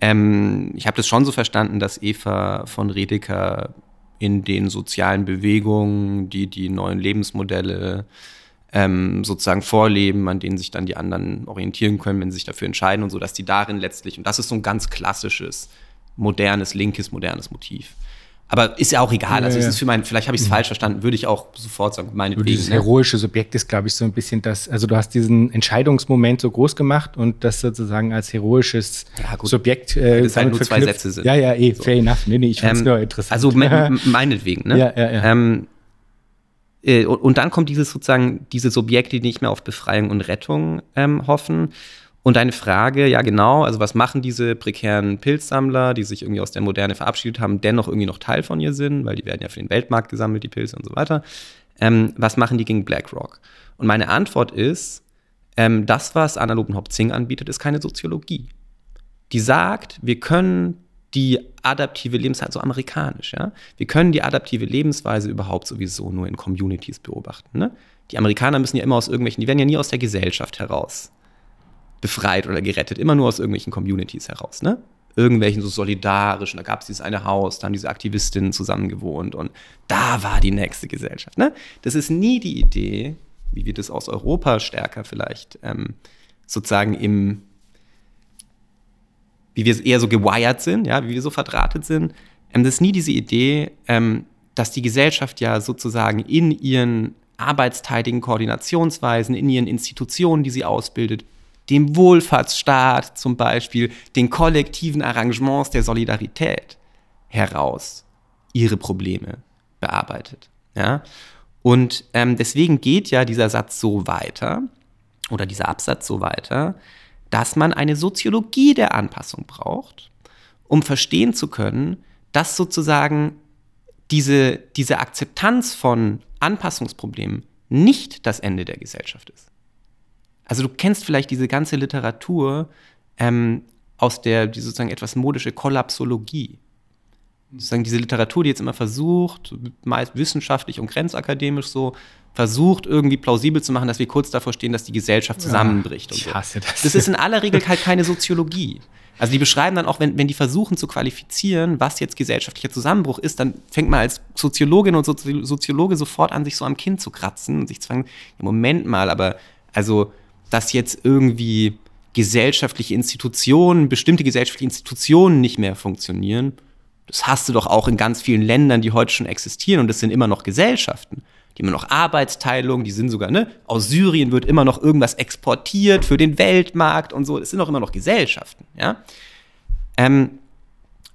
Ähm, ich habe das schon so verstanden, dass Eva von Redeker in den sozialen Bewegungen, die die neuen Lebensmodelle ähm, sozusagen vorleben, an denen sich dann die anderen orientieren können, wenn sie sich dafür entscheiden und so, dass die darin letztlich, und das ist so ein ganz klassisches, modernes, linkes, modernes Motiv, aber ist ja auch egal. Also, es ist für mein, vielleicht habe ich es mhm. falsch verstanden, würde ich auch sofort sagen, meinetwegen. Dieses ne? heroische Subjekt ist, glaube ich, so ein bisschen das, also du hast diesen Entscheidungsmoment so groß gemacht und das sozusagen als heroisches ja, Subjekt. Äh, das halt nur zwei Sätze sind. Ja, ja, eh, so. fair enough. Nee, nee, ich finde es ähm, nur interessant. Also, me meinetwegen, ne? Ja, ja, ja. Ähm, äh, und, und, dann kommt dieses sozusagen, diese Subjekte, die nicht mehr auf Befreiung und Rettung ähm, hoffen. Und deine Frage, ja genau, also was machen diese prekären Pilzsammler, die sich irgendwie aus der Moderne verabschiedet haben, dennoch irgendwie noch Teil von ihr sind, weil die werden ja für den Weltmarkt gesammelt, die Pilze und so weiter. Ähm, was machen die gegen BlackRock? Und meine Antwort ist, ähm, das, was Analog Hop Zing anbietet, ist keine Soziologie. Die sagt, wir können die adaptive Lebensweise, so amerikanisch, ja, wir können die adaptive Lebensweise überhaupt sowieso nur in Communities beobachten. Ne? Die Amerikaner müssen ja immer aus irgendwelchen, die werden ja nie aus der Gesellschaft heraus befreit oder gerettet, immer nur aus irgendwelchen Communities heraus, ne? Irgendwelchen so solidarischen, da gab es dieses eine Haus, da haben diese Aktivistinnen zusammen gewohnt und da war die nächste Gesellschaft. Ne? Das ist nie die Idee, wie wir das aus Europa stärker vielleicht ähm, sozusagen im, wie wir eher so gewired sind, ja, wie wir so verdrahtet sind. Ähm, das ist nie diese Idee, ähm, dass die Gesellschaft ja sozusagen in ihren arbeitsteiligen Koordinationsweisen, in ihren Institutionen, die sie ausbildet, dem Wohlfahrtsstaat zum Beispiel, den kollektiven Arrangements der Solidarität heraus ihre Probleme bearbeitet. Ja? Und ähm, deswegen geht ja dieser Satz so weiter oder dieser Absatz so weiter, dass man eine Soziologie der Anpassung braucht, um verstehen zu können, dass sozusagen diese, diese Akzeptanz von Anpassungsproblemen nicht das Ende der Gesellschaft ist. Also du kennst vielleicht diese ganze Literatur ähm, aus der die sozusagen etwas modische Kollapsologie. Sozusagen diese Literatur, die jetzt immer versucht, meist wissenschaftlich und grenzakademisch so, versucht irgendwie plausibel zu machen, dass wir kurz davor stehen, dass die Gesellschaft zusammenbricht. Ja, ich hasse das. Das ist in aller Regel halt keine Soziologie. Also die beschreiben dann auch, wenn, wenn die versuchen zu qualifizieren, was jetzt gesellschaftlicher Zusammenbruch ist, dann fängt man als Soziologin und Soziologe sofort an, sich so am Kinn zu kratzen und sich zu fragen, Moment mal, aber also dass jetzt irgendwie gesellschaftliche Institutionen, bestimmte gesellschaftliche Institutionen nicht mehr funktionieren. Das hast du doch auch in ganz vielen Ländern, die heute schon existieren und das sind immer noch Gesellschaften. Die immer noch Arbeitsteilung, die sind sogar, ne, aus Syrien wird immer noch irgendwas exportiert für den Weltmarkt und so. Es sind auch immer noch Gesellschaften, ja. Ähm,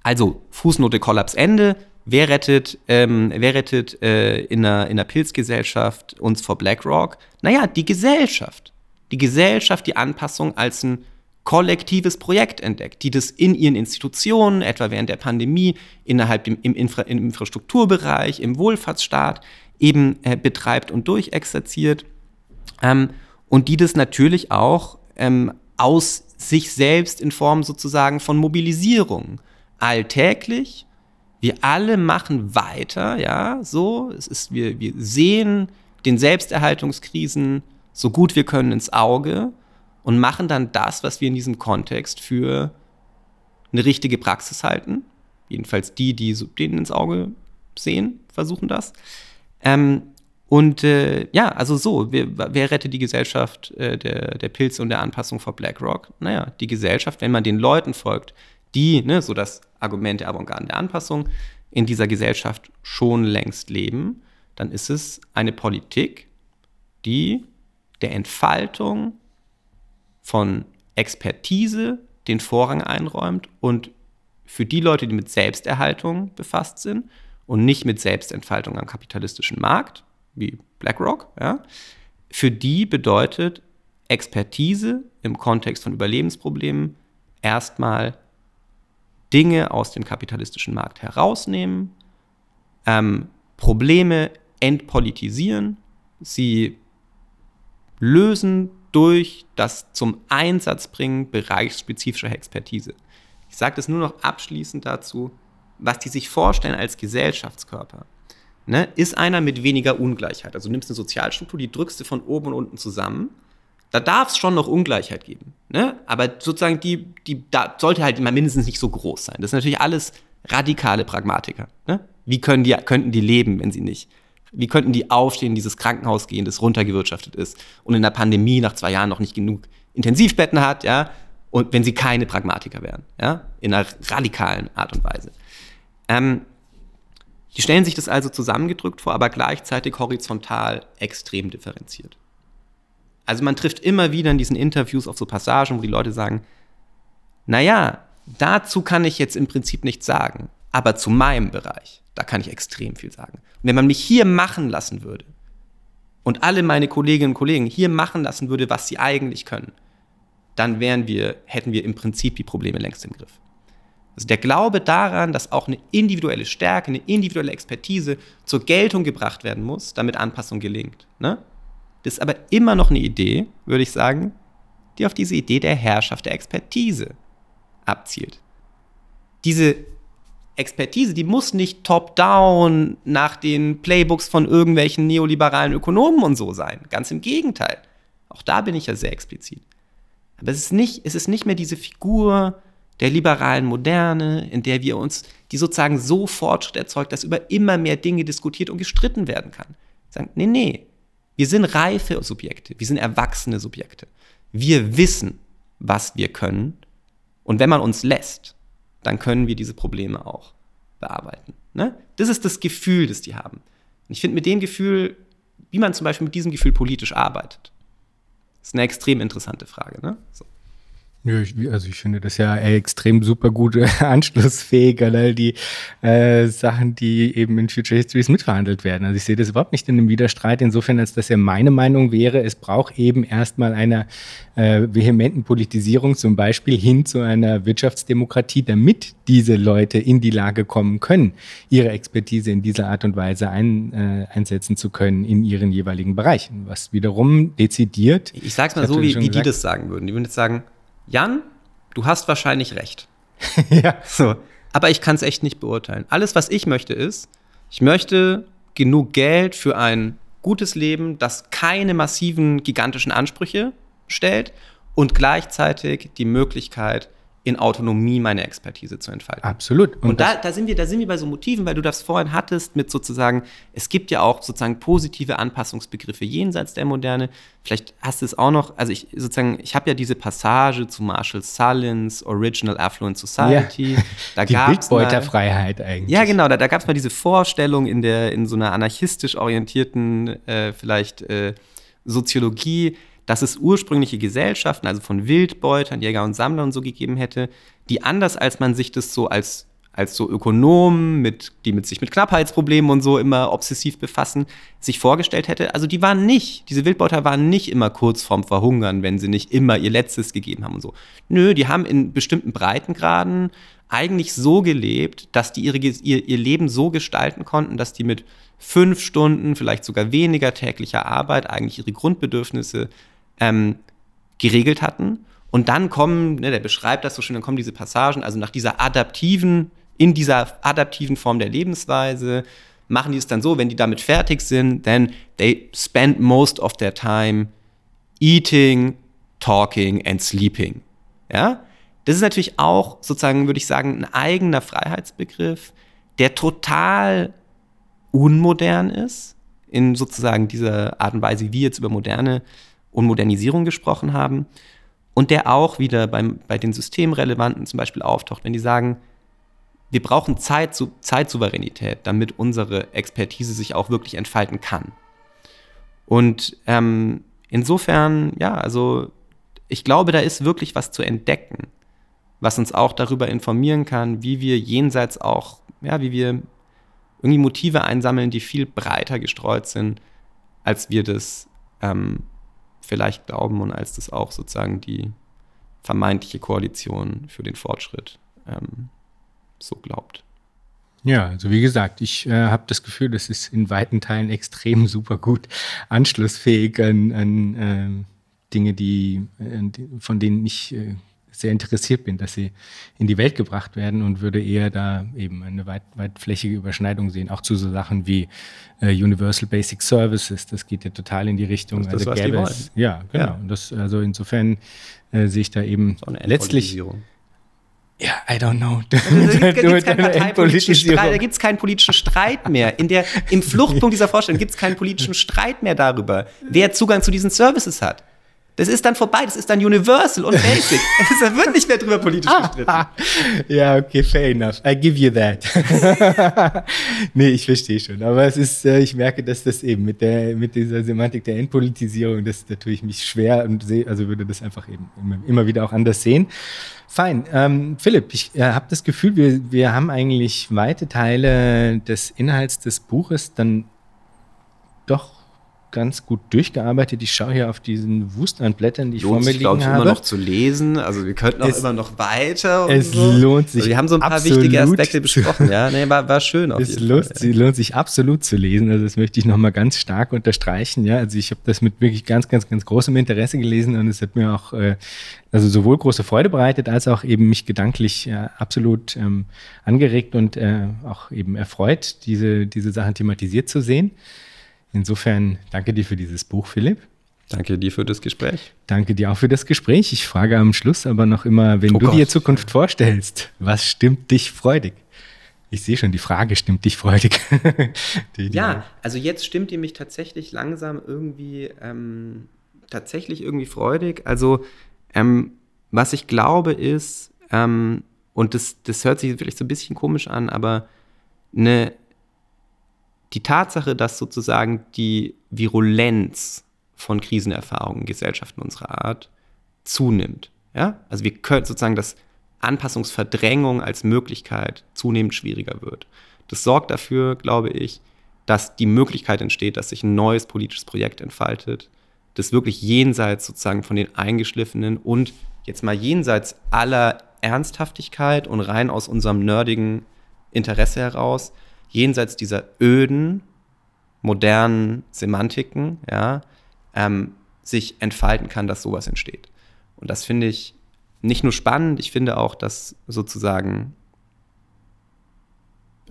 also, Fußnote Kollapsende. Wer rettet, ähm, wer rettet äh, in, einer, in einer Pilzgesellschaft uns vor BlackRock? Naja, die Gesellschaft die Gesellschaft die Anpassung als ein kollektives Projekt entdeckt, die das in ihren Institutionen, etwa während der Pandemie, innerhalb dem, im, Infra im Infrastrukturbereich, im Wohlfahrtsstaat eben äh, betreibt und durchexerziert. Ähm, und die das natürlich auch ähm, aus sich selbst in Form sozusagen von Mobilisierung alltäglich. Wir alle machen weiter, ja, so. Es ist, wir, wir sehen den Selbsterhaltungskrisen so gut wir können ins Auge und machen dann das, was wir in diesem Kontext für eine richtige Praxis halten. Jedenfalls die, die so denen ins Auge sehen, versuchen das. Ähm, und äh, ja, also so, wer, wer rettet die Gesellschaft äh, der, der Pilze und der Anpassung vor BlackRock? Naja, die Gesellschaft, wenn man den Leuten folgt, die, ne, so das Argument der Avantgarde der Anpassung, in dieser Gesellschaft schon längst leben, dann ist es eine Politik, die der Entfaltung von Expertise den Vorrang einräumt und für die Leute, die mit Selbsterhaltung befasst sind und nicht mit Selbstentfaltung am kapitalistischen Markt, wie BlackRock, ja, für die bedeutet Expertise im Kontext von Überlebensproblemen erstmal Dinge aus dem kapitalistischen Markt herausnehmen, ähm, Probleme entpolitisieren, sie lösen durch das zum Einsatz bringen bereichsspezifischer Expertise. Ich sage das nur noch abschließend dazu, was die sich vorstellen als Gesellschaftskörper. Ne, ist einer mit weniger Ungleichheit. Also du nimmst eine Sozialstruktur, die drückst du von oben und unten zusammen. Da darf es schon noch Ungleichheit geben. Ne? Aber sozusagen die, die da sollte halt immer mindestens nicht so groß sein. Das sind natürlich alles radikale Pragmatiker. Ne? Wie können die, könnten die leben, wenn sie nicht wie könnten die aufstehen, in dieses Krankenhaus gehen, das runtergewirtschaftet ist und in der Pandemie nach zwei Jahren noch nicht genug Intensivbetten hat, ja, und wenn sie keine Pragmatiker wären, ja, in einer radikalen Art und Weise. Ähm, die stellen sich das also zusammengedrückt vor, aber gleichzeitig horizontal extrem differenziert. Also man trifft immer wieder in diesen Interviews auf so Passagen, wo die Leute sagen, naja, dazu kann ich jetzt im Prinzip nichts sagen, aber zu meinem Bereich, da kann ich extrem viel sagen. Und wenn man mich hier machen lassen würde und alle meine Kolleginnen und Kollegen hier machen lassen würde, was sie eigentlich können, dann wären wir, hätten wir im Prinzip die Probleme längst im Griff. Also der Glaube daran, dass auch eine individuelle Stärke, eine individuelle Expertise zur Geltung gebracht werden muss, damit Anpassung gelingt. Ne? Das ist aber immer noch eine Idee, würde ich sagen, die auf diese Idee der Herrschaft der Expertise abzielt. Diese Expertise, die muss nicht top-down nach den Playbooks von irgendwelchen neoliberalen Ökonomen und so sein. Ganz im Gegenteil. Auch da bin ich ja sehr explizit. Aber es ist nicht, es ist nicht mehr diese Figur der liberalen Moderne, in der wir uns, die sozusagen so Fortschritt erzeugt, dass über immer mehr Dinge diskutiert und gestritten werden kann. Sagen, nee, nee, wir sind reife Subjekte, wir sind erwachsene Subjekte. Wir wissen, was wir können. Und wenn man uns lässt, dann können wir diese Probleme auch bearbeiten. Ne? Das ist das Gefühl, das die haben. Und ich finde mit dem Gefühl, wie man zum Beispiel mit diesem Gefühl politisch arbeitet, ist eine extrem interessante Frage. Ne? So. Ja, ich, also ich finde das ja extrem super gut anschlussfähig an all die äh, Sachen, die eben in Future Histories mitverhandelt werden. Also ich sehe das überhaupt nicht in einem Widerstreit, insofern, als dass ja meine Meinung wäre, es braucht eben erstmal einer äh, vehementen Politisierung zum Beispiel hin zu einer Wirtschaftsdemokratie, damit diese Leute in die Lage kommen können, ihre Expertise in dieser Art und Weise ein, äh, einsetzen zu können in ihren jeweiligen Bereichen, was wiederum dezidiert. Ich sag's mal so, wie, wie die das sagen würden. Die würden jetzt sagen, Jan, du hast wahrscheinlich recht. ja. So. Aber ich kann es echt nicht beurteilen. Alles, was ich möchte, ist, ich möchte genug Geld für ein gutes Leben, das keine massiven, gigantischen Ansprüche stellt und gleichzeitig die Möglichkeit, in Autonomie meine Expertise zu entfalten. Absolut. Und, und da, da, sind wir, da sind wir bei so Motiven, weil du das vorhin hattest mit sozusagen, es gibt ja auch sozusagen positive Anpassungsbegriffe jenseits der Moderne. Vielleicht hast du es auch noch, also ich sozusagen, ich habe ja diese Passage zu Marshall Sullins Original Affluent Society. Ja. Da Die Bildbeuterfreiheit eigentlich. Ja, genau, da, da gab es mal diese Vorstellung in der, in so einer anarchistisch orientierten, äh, vielleicht äh, Soziologie, dass es ursprüngliche Gesellschaften, also von Wildbeutern, Jäger und Sammler und so gegeben hätte, die anders als man sich das so als als so Ökonomen, mit, die mit sich mit Knappheitsproblemen und so immer obsessiv befassen, sich vorgestellt hätte. Also die waren nicht, diese Wildbeuter waren nicht immer kurz vorm Verhungern, wenn sie nicht immer ihr Letztes gegeben haben und so. Nö, die haben in bestimmten Breitengraden eigentlich so gelebt, dass die ihre, ihr, ihr Leben so gestalten konnten, dass die mit fünf Stunden, vielleicht sogar weniger täglicher Arbeit eigentlich ihre Grundbedürfnisse ähm, geregelt hatten. Und dann kommen, ne, der beschreibt das so schön, dann kommen diese Passagen, also nach dieser adaptiven in dieser adaptiven Form der Lebensweise machen die es dann so, wenn die damit fertig sind, then they spend most of their time eating, talking and sleeping. Ja? Das ist natürlich auch sozusagen, würde ich sagen, ein eigener Freiheitsbegriff, der total unmodern ist, in sozusagen dieser Art und Weise, wie jetzt über moderne und Modernisierung gesprochen haben, und der auch wieder beim, bei den Systemrelevanten zum Beispiel auftaucht, wenn die sagen, wir brauchen Zeit, Zeitsouveränität, damit unsere Expertise sich auch wirklich entfalten kann. Und ähm, insofern, ja, also ich glaube, da ist wirklich was zu entdecken, was uns auch darüber informieren kann, wie wir jenseits auch, ja, wie wir irgendwie Motive einsammeln, die viel breiter gestreut sind, als wir das ähm, vielleicht glauben und als das auch sozusagen die vermeintliche Koalition für den Fortschritt ähm, so glaubt. Ja, also wie gesagt, ich äh, habe das Gefühl, das ist in weiten Teilen extrem super gut anschlussfähig an, an äh, Dinge, die, äh, von denen ich äh, sehr interessiert bin, dass sie in die Welt gebracht werden und würde eher da eben eine weit, weitflächige Überschneidung sehen, auch zu so Sachen wie äh, Universal Basic Services. Das geht ja total in die Richtung. Das, das also gäbe es, ja, genau. Ja. Das, also insofern äh, sehe ich da eben letztlich ja, I don't know. Also da gibt es keinen, keinen politischen Streit mehr. In der, Im Fluchtpunkt dieser Vorstellung gibt es keinen politischen Streit mehr darüber, wer Zugang zu diesen Services hat. Das ist dann vorbei, das ist dann Universal und Basic. da wird nicht mehr drüber politisch gestritten. ja, okay, fair enough. I give you that. nee, ich verstehe schon. Aber es ist, äh, ich merke, dass das eben mit der, mit dieser Semantik der Entpolitisierung, das da tue ich mich schwer und sehe, also würde das einfach eben immer, immer wieder auch anders sehen. Fein. Ähm, Philipp, ich äh, habe das Gefühl, wir, wir haben eigentlich weite Teile des Inhalts des Buches dann doch ganz gut durchgearbeitet. Ich schaue hier auf diesen Wust an Blättern, die ich lohnt vor mir sich, liegen habe. immer noch zu lesen. Also wir könnten auch es, immer noch weiter. es so. lohnt sich. Also wir haben so ein paar wichtige Aspekte besprochen. Ja, nee, war, war schön. Auf es lohnt, Fall, ja. lohnt sich absolut zu lesen. Also das möchte ich noch mal ganz stark unterstreichen. Ja, also ich habe das mit wirklich ganz, ganz, ganz großem Interesse gelesen und es hat mir auch äh, also sowohl große Freude bereitet als auch eben mich gedanklich äh, absolut ähm, angeregt und äh, auch eben erfreut, diese diese Sachen thematisiert zu sehen. Insofern danke dir für dieses Buch, Philipp. Danke dir für das Gespräch. Danke dir auch für das Gespräch. Ich frage am Schluss aber noch immer, wenn oh du Gott. dir Zukunft vorstellst, was stimmt dich freudig? Ich sehe schon, die Frage stimmt dich freudig. ja, also jetzt stimmt die mich tatsächlich langsam irgendwie, ähm, tatsächlich irgendwie freudig. Also, ähm, was ich glaube ist, ähm, und das, das hört sich vielleicht so ein bisschen komisch an, aber eine die Tatsache, dass sozusagen die Virulenz von Krisenerfahrungen in Gesellschaften unserer Art zunimmt. Ja? Also wir können sozusagen, dass Anpassungsverdrängung als Möglichkeit zunehmend schwieriger wird. Das sorgt dafür, glaube ich, dass die Möglichkeit entsteht, dass sich ein neues politisches Projekt entfaltet, das wirklich jenseits sozusagen von den eingeschliffenen und jetzt mal jenseits aller Ernsthaftigkeit und rein aus unserem nerdigen Interesse heraus jenseits dieser öden, modernen Semantiken, ja, ähm, sich entfalten kann, dass sowas entsteht. Und das finde ich nicht nur spannend, ich finde auch, dass sozusagen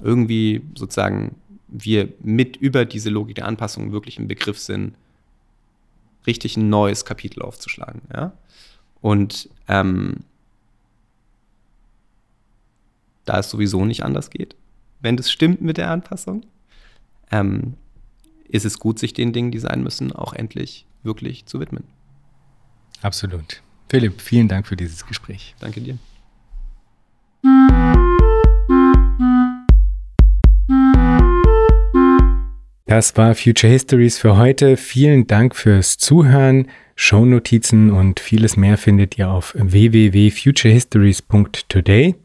irgendwie sozusagen wir mit über diese Logik der Anpassung wirklich im Begriff sind, richtig ein neues Kapitel aufzuschlagen. Ja? Und ähm, da es sowieso nicht anders geht, wenn das stimmt mit der Anpassung, ähm, ist es gut, sich den Dingen, die sein müssen, auch endlich wirklich zu widmen. Absolut. Philipp, vielen Dank für dieses Gespräch. Danke dir. Das war Future Histories für heute. Vielen Dank fürs Zuhören. Shownotizen und vieles mehr findet ihr auf www.futurehistories.today.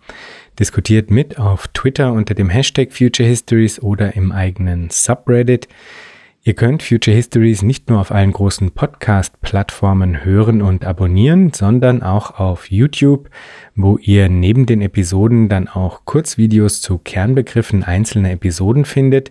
Diskutiert mit auf Twitter unter dem Hashtag Future Histories oder im eigenen Subreddit. Ihr könnt Future Histories nicht nur auf allen großen Podcast-Plattformen hören und abonnieren, sondern auch auf YouTube, wo ihr neben den Episoden dann auch Kurzvideos zu Kernbegriffen einzelner Episoden findet.